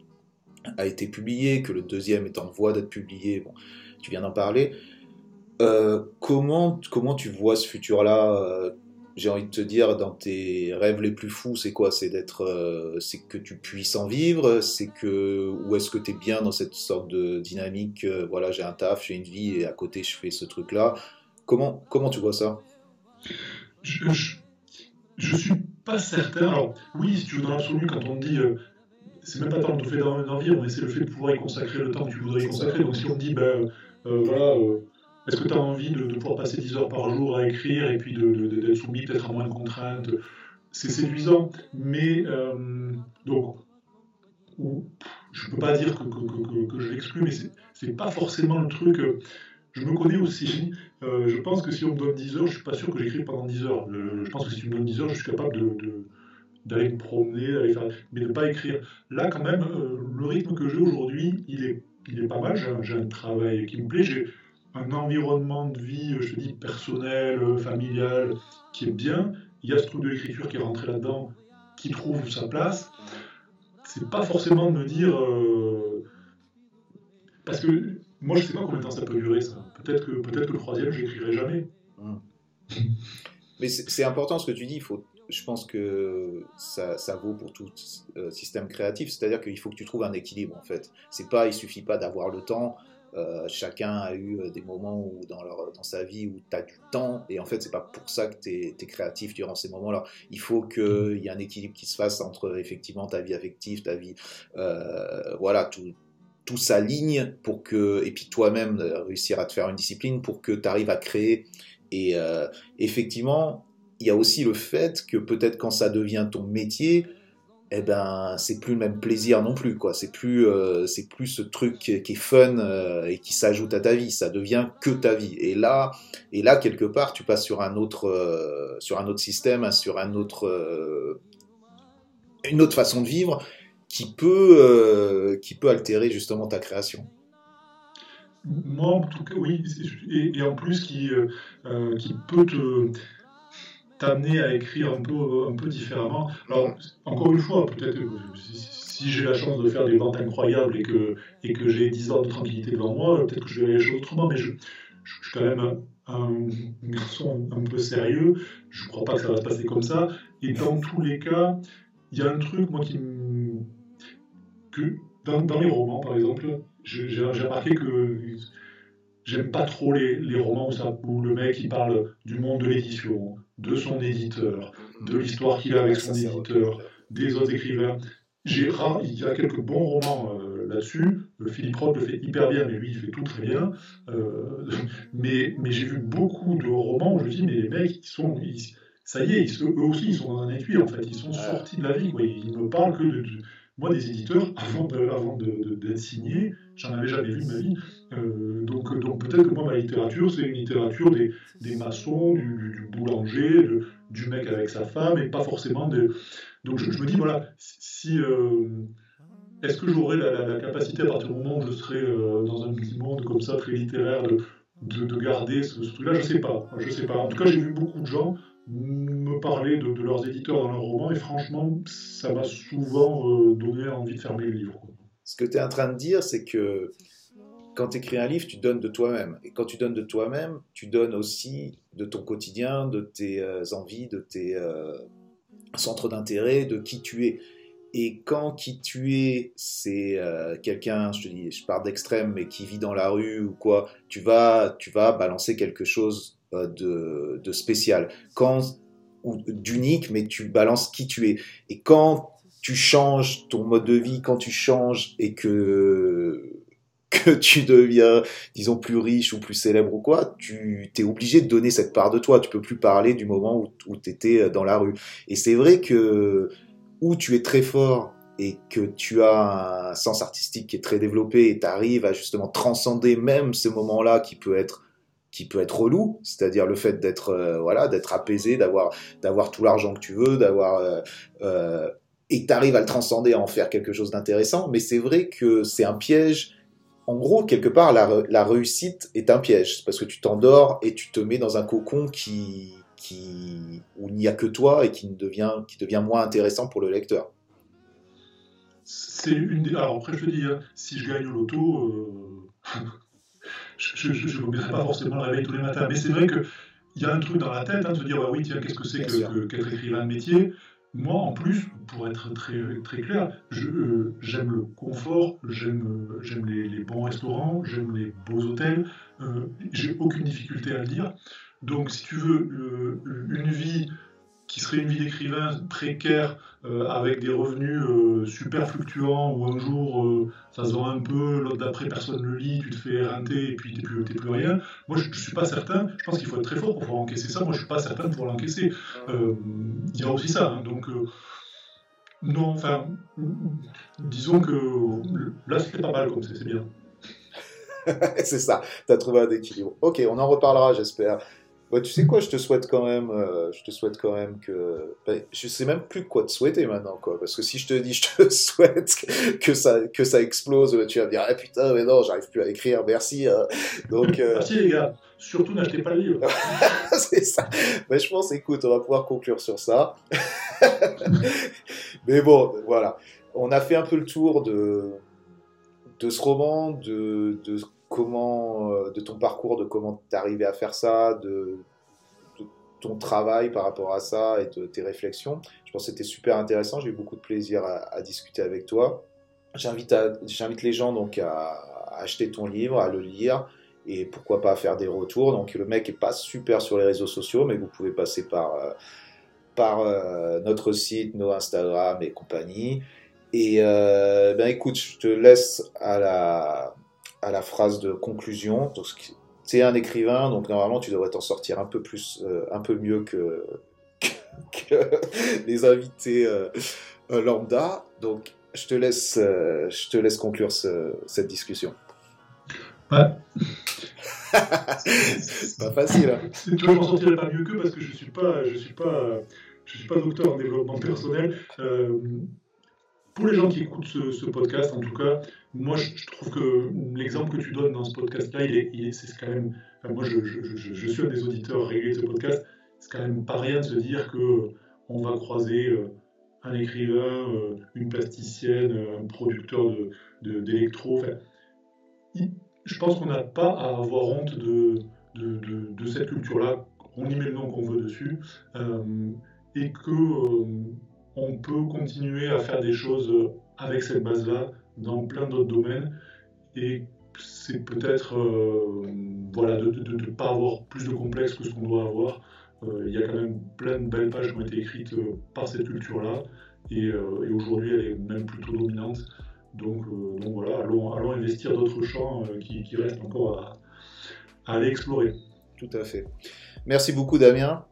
a été publié, que le deuxième est en voie d'être publié, bon, tu viens d'en parler. Euh, comment, comment tu vois ce futur-là? Euh, J'ai envie de te dire, dans tes rêves les plus fous, c'est quoi? C'est d'être, euh, c'est que tu puisses en vivre, c'est que, ou est-ce que tu es bien dans cette sorte de dynamique Voilà, j'ai un taf, j'ai une vie et à côté je fais ce truc-là? Comment, comment tu vois ça? Je, je, suis pas certain. Alors, oui, si tu veux, dans l'absolu, quand on dit c'est même pas tant le fait d'en vivre, mais c'est le fait de pouvoir y consacrer le temps que tu voudrais y consacrer. Donc, si on dit, ben voilà est-ce que tu as envie de, pouvoir passer 10 heures par jour à écrire et puis d'être soumis peut-être à moins de contraintes C'est séduisant, mais euh, donc, je peux pas dire que, que, je l'exclus, mais c'est pas forcément le truc. Euh, je me connais aussi. Euh, je pense que si on me donne 10 heures, je ne suis pas sûr que j'écrive pendant 10 heures. je pense que si tu me donnes 10 heures, je suis capable d'aller me promener, mais de ne pas écrire. Là, quand même, le rythme que j'ai aujourd'hui, il est, il est pas mal. J'ai un, travail qui me plaît un environnement de vie, je te dis, personnel, familial, qui est bien. Il y a ce truc de l'écriture qui est rentré là-dedans, qui trouve sa place. C'est pas forcément de me dire. Euh, parce que moi, je sais pas combien de temps ça peut durer, ça. Peut-être que, peut que le troisième, je l'écrirai jamais. Hum. Mais c'est important ce que tu dis. Faut, je pense que ça, ça vaut pour tout euh, système créatif. C'est-à-dire qu'il faut que tu trouves un équilibre, en fait. C'est pas, il suffit pas d'avoir le temps euh, chacun a eu euh, des moments où dans, leur, dans sa vie où tu as du temps, et en fait, c'est pas pour ça que tu es, créatif durant ces moments-là. Il faut qu'il y ait un équilibre qui se fasse entre effectivement ta vie affective, ta vie. Voilà, tout, tout s'aligne pour que. Et puis toi-même, réussir à te faire une discipline pour que tu arrives à créer. Et effectivement, il y a aussi le fait que peut-être quand ça devient ton métier, eh ben c'est plus le même plaisir non plus quoi c'est plus euh, c'est plus ce truc qui est fun euh, et qui s'ajoute à ta vie ça devient que ta vie et là et là quelque part tu passes sur un autre euh, sur un autre système sur un autre une autre façon de vivre qui peut qui peut altérer justement ta création moi en tout cas oui et, en plus qui qui peut te t'amener à écrire un peu, un peu différemment. Alors, encore une fois, peut-être si j'ai la chance de faire des ventes incroyables et que, et que j'ai 10 ans de tranquillité devant moi, peut-être que je vais aller autrement, mais je, je, quand même un, garçon un peu sérieux. Je ne crois pas que ça va se passer comme ça. Et dans tous les cas, il y a un truc, moi, qui me... que dans, dans les romans, par exemple, j'ai remarqué que j'aime pas trop les, les romans où, ça, où, le mec il parle du monde de l'édition, de son éditeur, de l'histoire qu'il a avec son éditeur, des autres écrivains. J'ai il y a quelques bons romans euh, là-dessus. Euh, Philippe Roth le fait hyper bien, mais lui il fait tout très bien. Euh, *laughs* mais mais j'ai vu beaucoup de romans où je me dis mais les mecs ils sont ça y est, eux aussi ils sont dans un étui en fait, ils sont sortis de la vie. Quoi. Ils ne parlent que de, moi des éditeurs avant de, avant d'être signés, j'en avais jamais vu de ma vie. donc donc peut-être que moi ma littérature c'est une littérature des, des maçons, du, boulanger, du mec avec sa femme et pas forcément des donc je, me dis, voilà, si, euh, est-ce que j'aurai la, capacité à partir du moment où je serai euh, dans un petit monde comme ça, très littéraire, de, de, garder ce, truc-là? Je sais pas. Je sais pas. En tout cas, j'ai vu beaucoup de gens parler de, leurs éditeurs dans leurs romans et franchement, ça m'a souvent euh, donné envie de fermer le livre. Ce que tu es en train de dire, c'est que quand tu écris un livre, tu donnes de toi-même. Et quand tu donnes de toi-même, tu donnes aussi de ton quotidien, de tes envies, de tes centre d'intérêt de qui tu es. Et quand qui tu es, c'est euh, quelqu'un, je te dis, je pars d'extrême, mais qui vit dans la rue ou quoi, tu vas, tu vas balancer quelque chose euh, de, de, spécial. Quand, ou d'unique, mais tu balances qui tu es. Et quand tu changes ton mode de vie, quand tu changes et que *laughs* que tu deviens, disons, plus riche ou plus célèbre ou quoi, tu es obligé de donner cette part de toi. Tu peux plus parler du moment où, où tu étais euh, dans la rue. Et c'est vrai que où tu es très fort et que tu as un sens artistique qui est très développé et tu arrives à justement transcender même ce moment-là qui peut être qui peut être relou, c'est-à-dire le fait d'être euh, voilà, d'être apaisé, d'avoir d'avoir tout l'argent que tu veux, d'avoir euh, euh, et à le transcender, à en faire quelque chose d'intéressant. Mais c'est vrai que c'est un piège en gros, quelque part, la, réussite est un piège, parce que tu t'endors et tu te mets dans un cocon qui, qui, où il n'y a que toi et qui, devient, qui devient moins intéressant pour le lecteur. C'est une Alors après, je te dis, hein, si je gagne au loto, euh, *laughs* je ne me pas forcément le réveil tous les matins. Mais c'est vrai qu'il y a un truc dans la tête, hein, de se dire, bah oui, tiens, qu'est-ce que c'est qu'être écrivain de métier? Moi, en plus, pour être très, très clair, euh, j'aime le confort, j'aime les, les, bons restaurants, j'aime les beaux hôtels, euh, j'ai aucune difficulté à le dire. Donc, si tu veux, euh, une vie qui serait une vie d'écrivain précaire euh, avec des revenus euh, super fluctuants où un jour euh, ça se vend un peu, l'autre d'après personne ne le lit, tu te fais éreinter et puis tu n'es plus, plus, rien. Moi je ne suis pas certain, je pense qu'il faut être très fort pour pouvoir encaisser ça, moi je ne suis pas certain de pouvoir l'encaisser. Il y a aussi ça, hein. donc non, enfin, disons que là c'était pas mal comme c'est bien. *laughs* c'est ça, tu as trouvé un équilibre. Ok, on en reparlera j'espère tu sais quoi, je te souhaite quand même, euh, je te souhaite quand même que, ben, je sais même plus quoi te souhaiter maintenant, quoi, parce que si je te dis, je te *laughs* souhaite que ça, que ça explose, tu vas me dire, ah putain, mais non, j'arrive plus à écrire, merci. Hein. Donc, euh, merci les gars. Surtout n'achetez pas le livre. *laughs* c'est ça. Mais je pense, écoute, on va pouvoir conclure sur ça. *laughs* mais bon, voilà. On a fait un peu le tour de, de ce roman, de, de euh, de ton parcours, de comment tu es arrivé à faire ça, de, ton travail par rapport à ça et de tes réflexions. Je pense que c'était super intéressant. J'ai eu beaucoup de plaisir à, discuter avec toi. J'invite, les gens donc à, acheter ton livre, à le lire et pourquoi pas faire des retours. Donc le mec est pas super sur les réseaux sociaux, mais vous pouvez passer par, euh, euh, notre site, nos Instagram et compagnie. Et ben écoute, je te laisse à la, à la phrase de conclusion. Tu es un écrivain, donc normalement tu devrais t'en sortir un peu plus, euh, un peu mieux que, *laughs* les invités euh, euh, lambda. Donc je te laisse, je te laisse conclure cette discussion. Ouais. *laughs* pas facile. Hein. Tu vois, je m'en sortirai pas mieux que parce que je suis pas, je suis pas, je suis pas docteur en développement personnel. Pour les gens qui écoutent ce podcast, en tout cas, moi, je, trouve que l'exemple que tu donnes dans ce podcast-là, c'est quand même. moi, je, je, suis un des auditeurs réguliers de ce podcast. C'est quand même pas rien de se dire que on va croiser euh, un écrivain, euh, une plasticienne, euh, un producteur d'électro. De, je pense qu'on n'a pas à avoir honte de, de, cette culture-là, on y met le nom qu'on veut dessus, et que on peut continuer à faire des choses avec cette base-là dans plein d'autres domaines, et c'est peut-être voilà, de ne pas avoir plus de complexe que ce qu'on doit avoir. Il y a quand même plein de belles pages qui ont été écrites par cette culture-là, et, aujourd'hui elle est même plutôt dominante. Donc, euh, voilà, allons, investir d'autres champs euh, qui, qui, restent encore à, à, aller explorer. Tout à fait. Merci beaucoup Damien.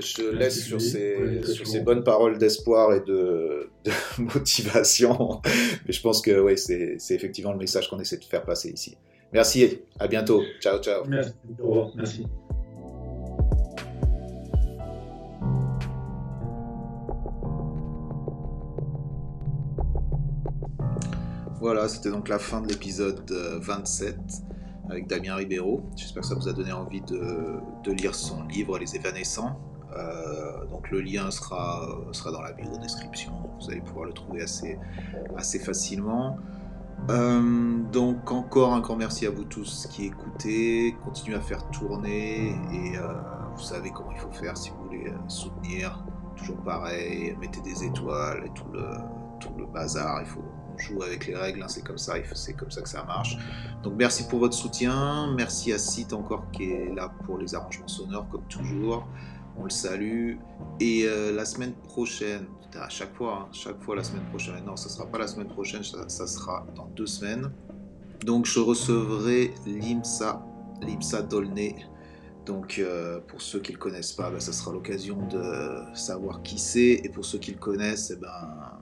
Je te laisse sur ces, sur ces bonnes paroles d'espoir et de, de, *laughs* motivation. Mais je pense que ouais, c'est effectivement le message qu'on essaie de faire passer ici. Merci, à bientôt. Ciao, ciao. Merci. Au revoir. Merci. Voilà, c'était donc la fin de l'épisode 27 euh, avec Damien Ribeiro. J'espère que ça vous a donné envie de, lire son livre Les Évanescents. Euh, donc le lien sera, sera dans la vidéo description, vous allez pouvoir le trouver assez, assez facilement. Euh, donc encore un grand merci à vous tous qui écoutez, continuez à faire tourner et vous savez comment il faut faire si vous voulez soutenir. Toujours pareil, mettez des étoiles et tout le, tout le bazar, il faut joue avec les règles, hein, c'est comme ça, c'est comme ça que ça marche. Donc merci pour votre soutien, merci à Site encore qui est là pour les arrangements sonores comme toujours. On le salue. Et euh, la semaine prochaine, à chaque fois, hein, chaque fois la semaine prochaine, non, ça sera pas la semaine prochaine, ça, sera dans deux semaines. Donc je recevrai l'IMSA, l'IMSA Dolné. Donc euh, pour ceux qui ne le connaissent pas, ben, ça sera l'occasion de savoir qui c'est. Et pour ceux qui le connaissent, eh ben,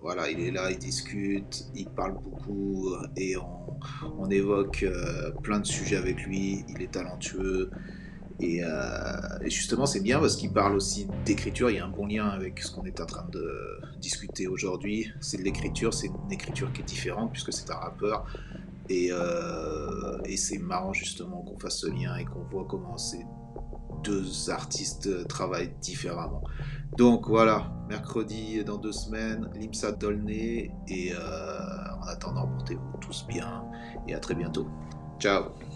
voilà, il est là, il discute, il parle beaucoup et on, évoque euh, plein de sujets avec lui. Il est talentueux. Et, euh, justement, c'est bien parce qu'il parle aussi d'écriture. Il y a un bon lien avec ce qu'on est en train de discuter aujourd'hui. C'est de l'écriture, c'est une écriture qui est différente puisque c'est un rappeur. Et, euh, et c'est marrant justement qu'on fasse ce lien et qu'on voit comment ces deux artistes travaillent différemment. Donc voilà, mercredi dans deux semaines, l'IMSA Dolné. Et euh, en attendant, portez-vous tous bien et à très bientôt. Ciao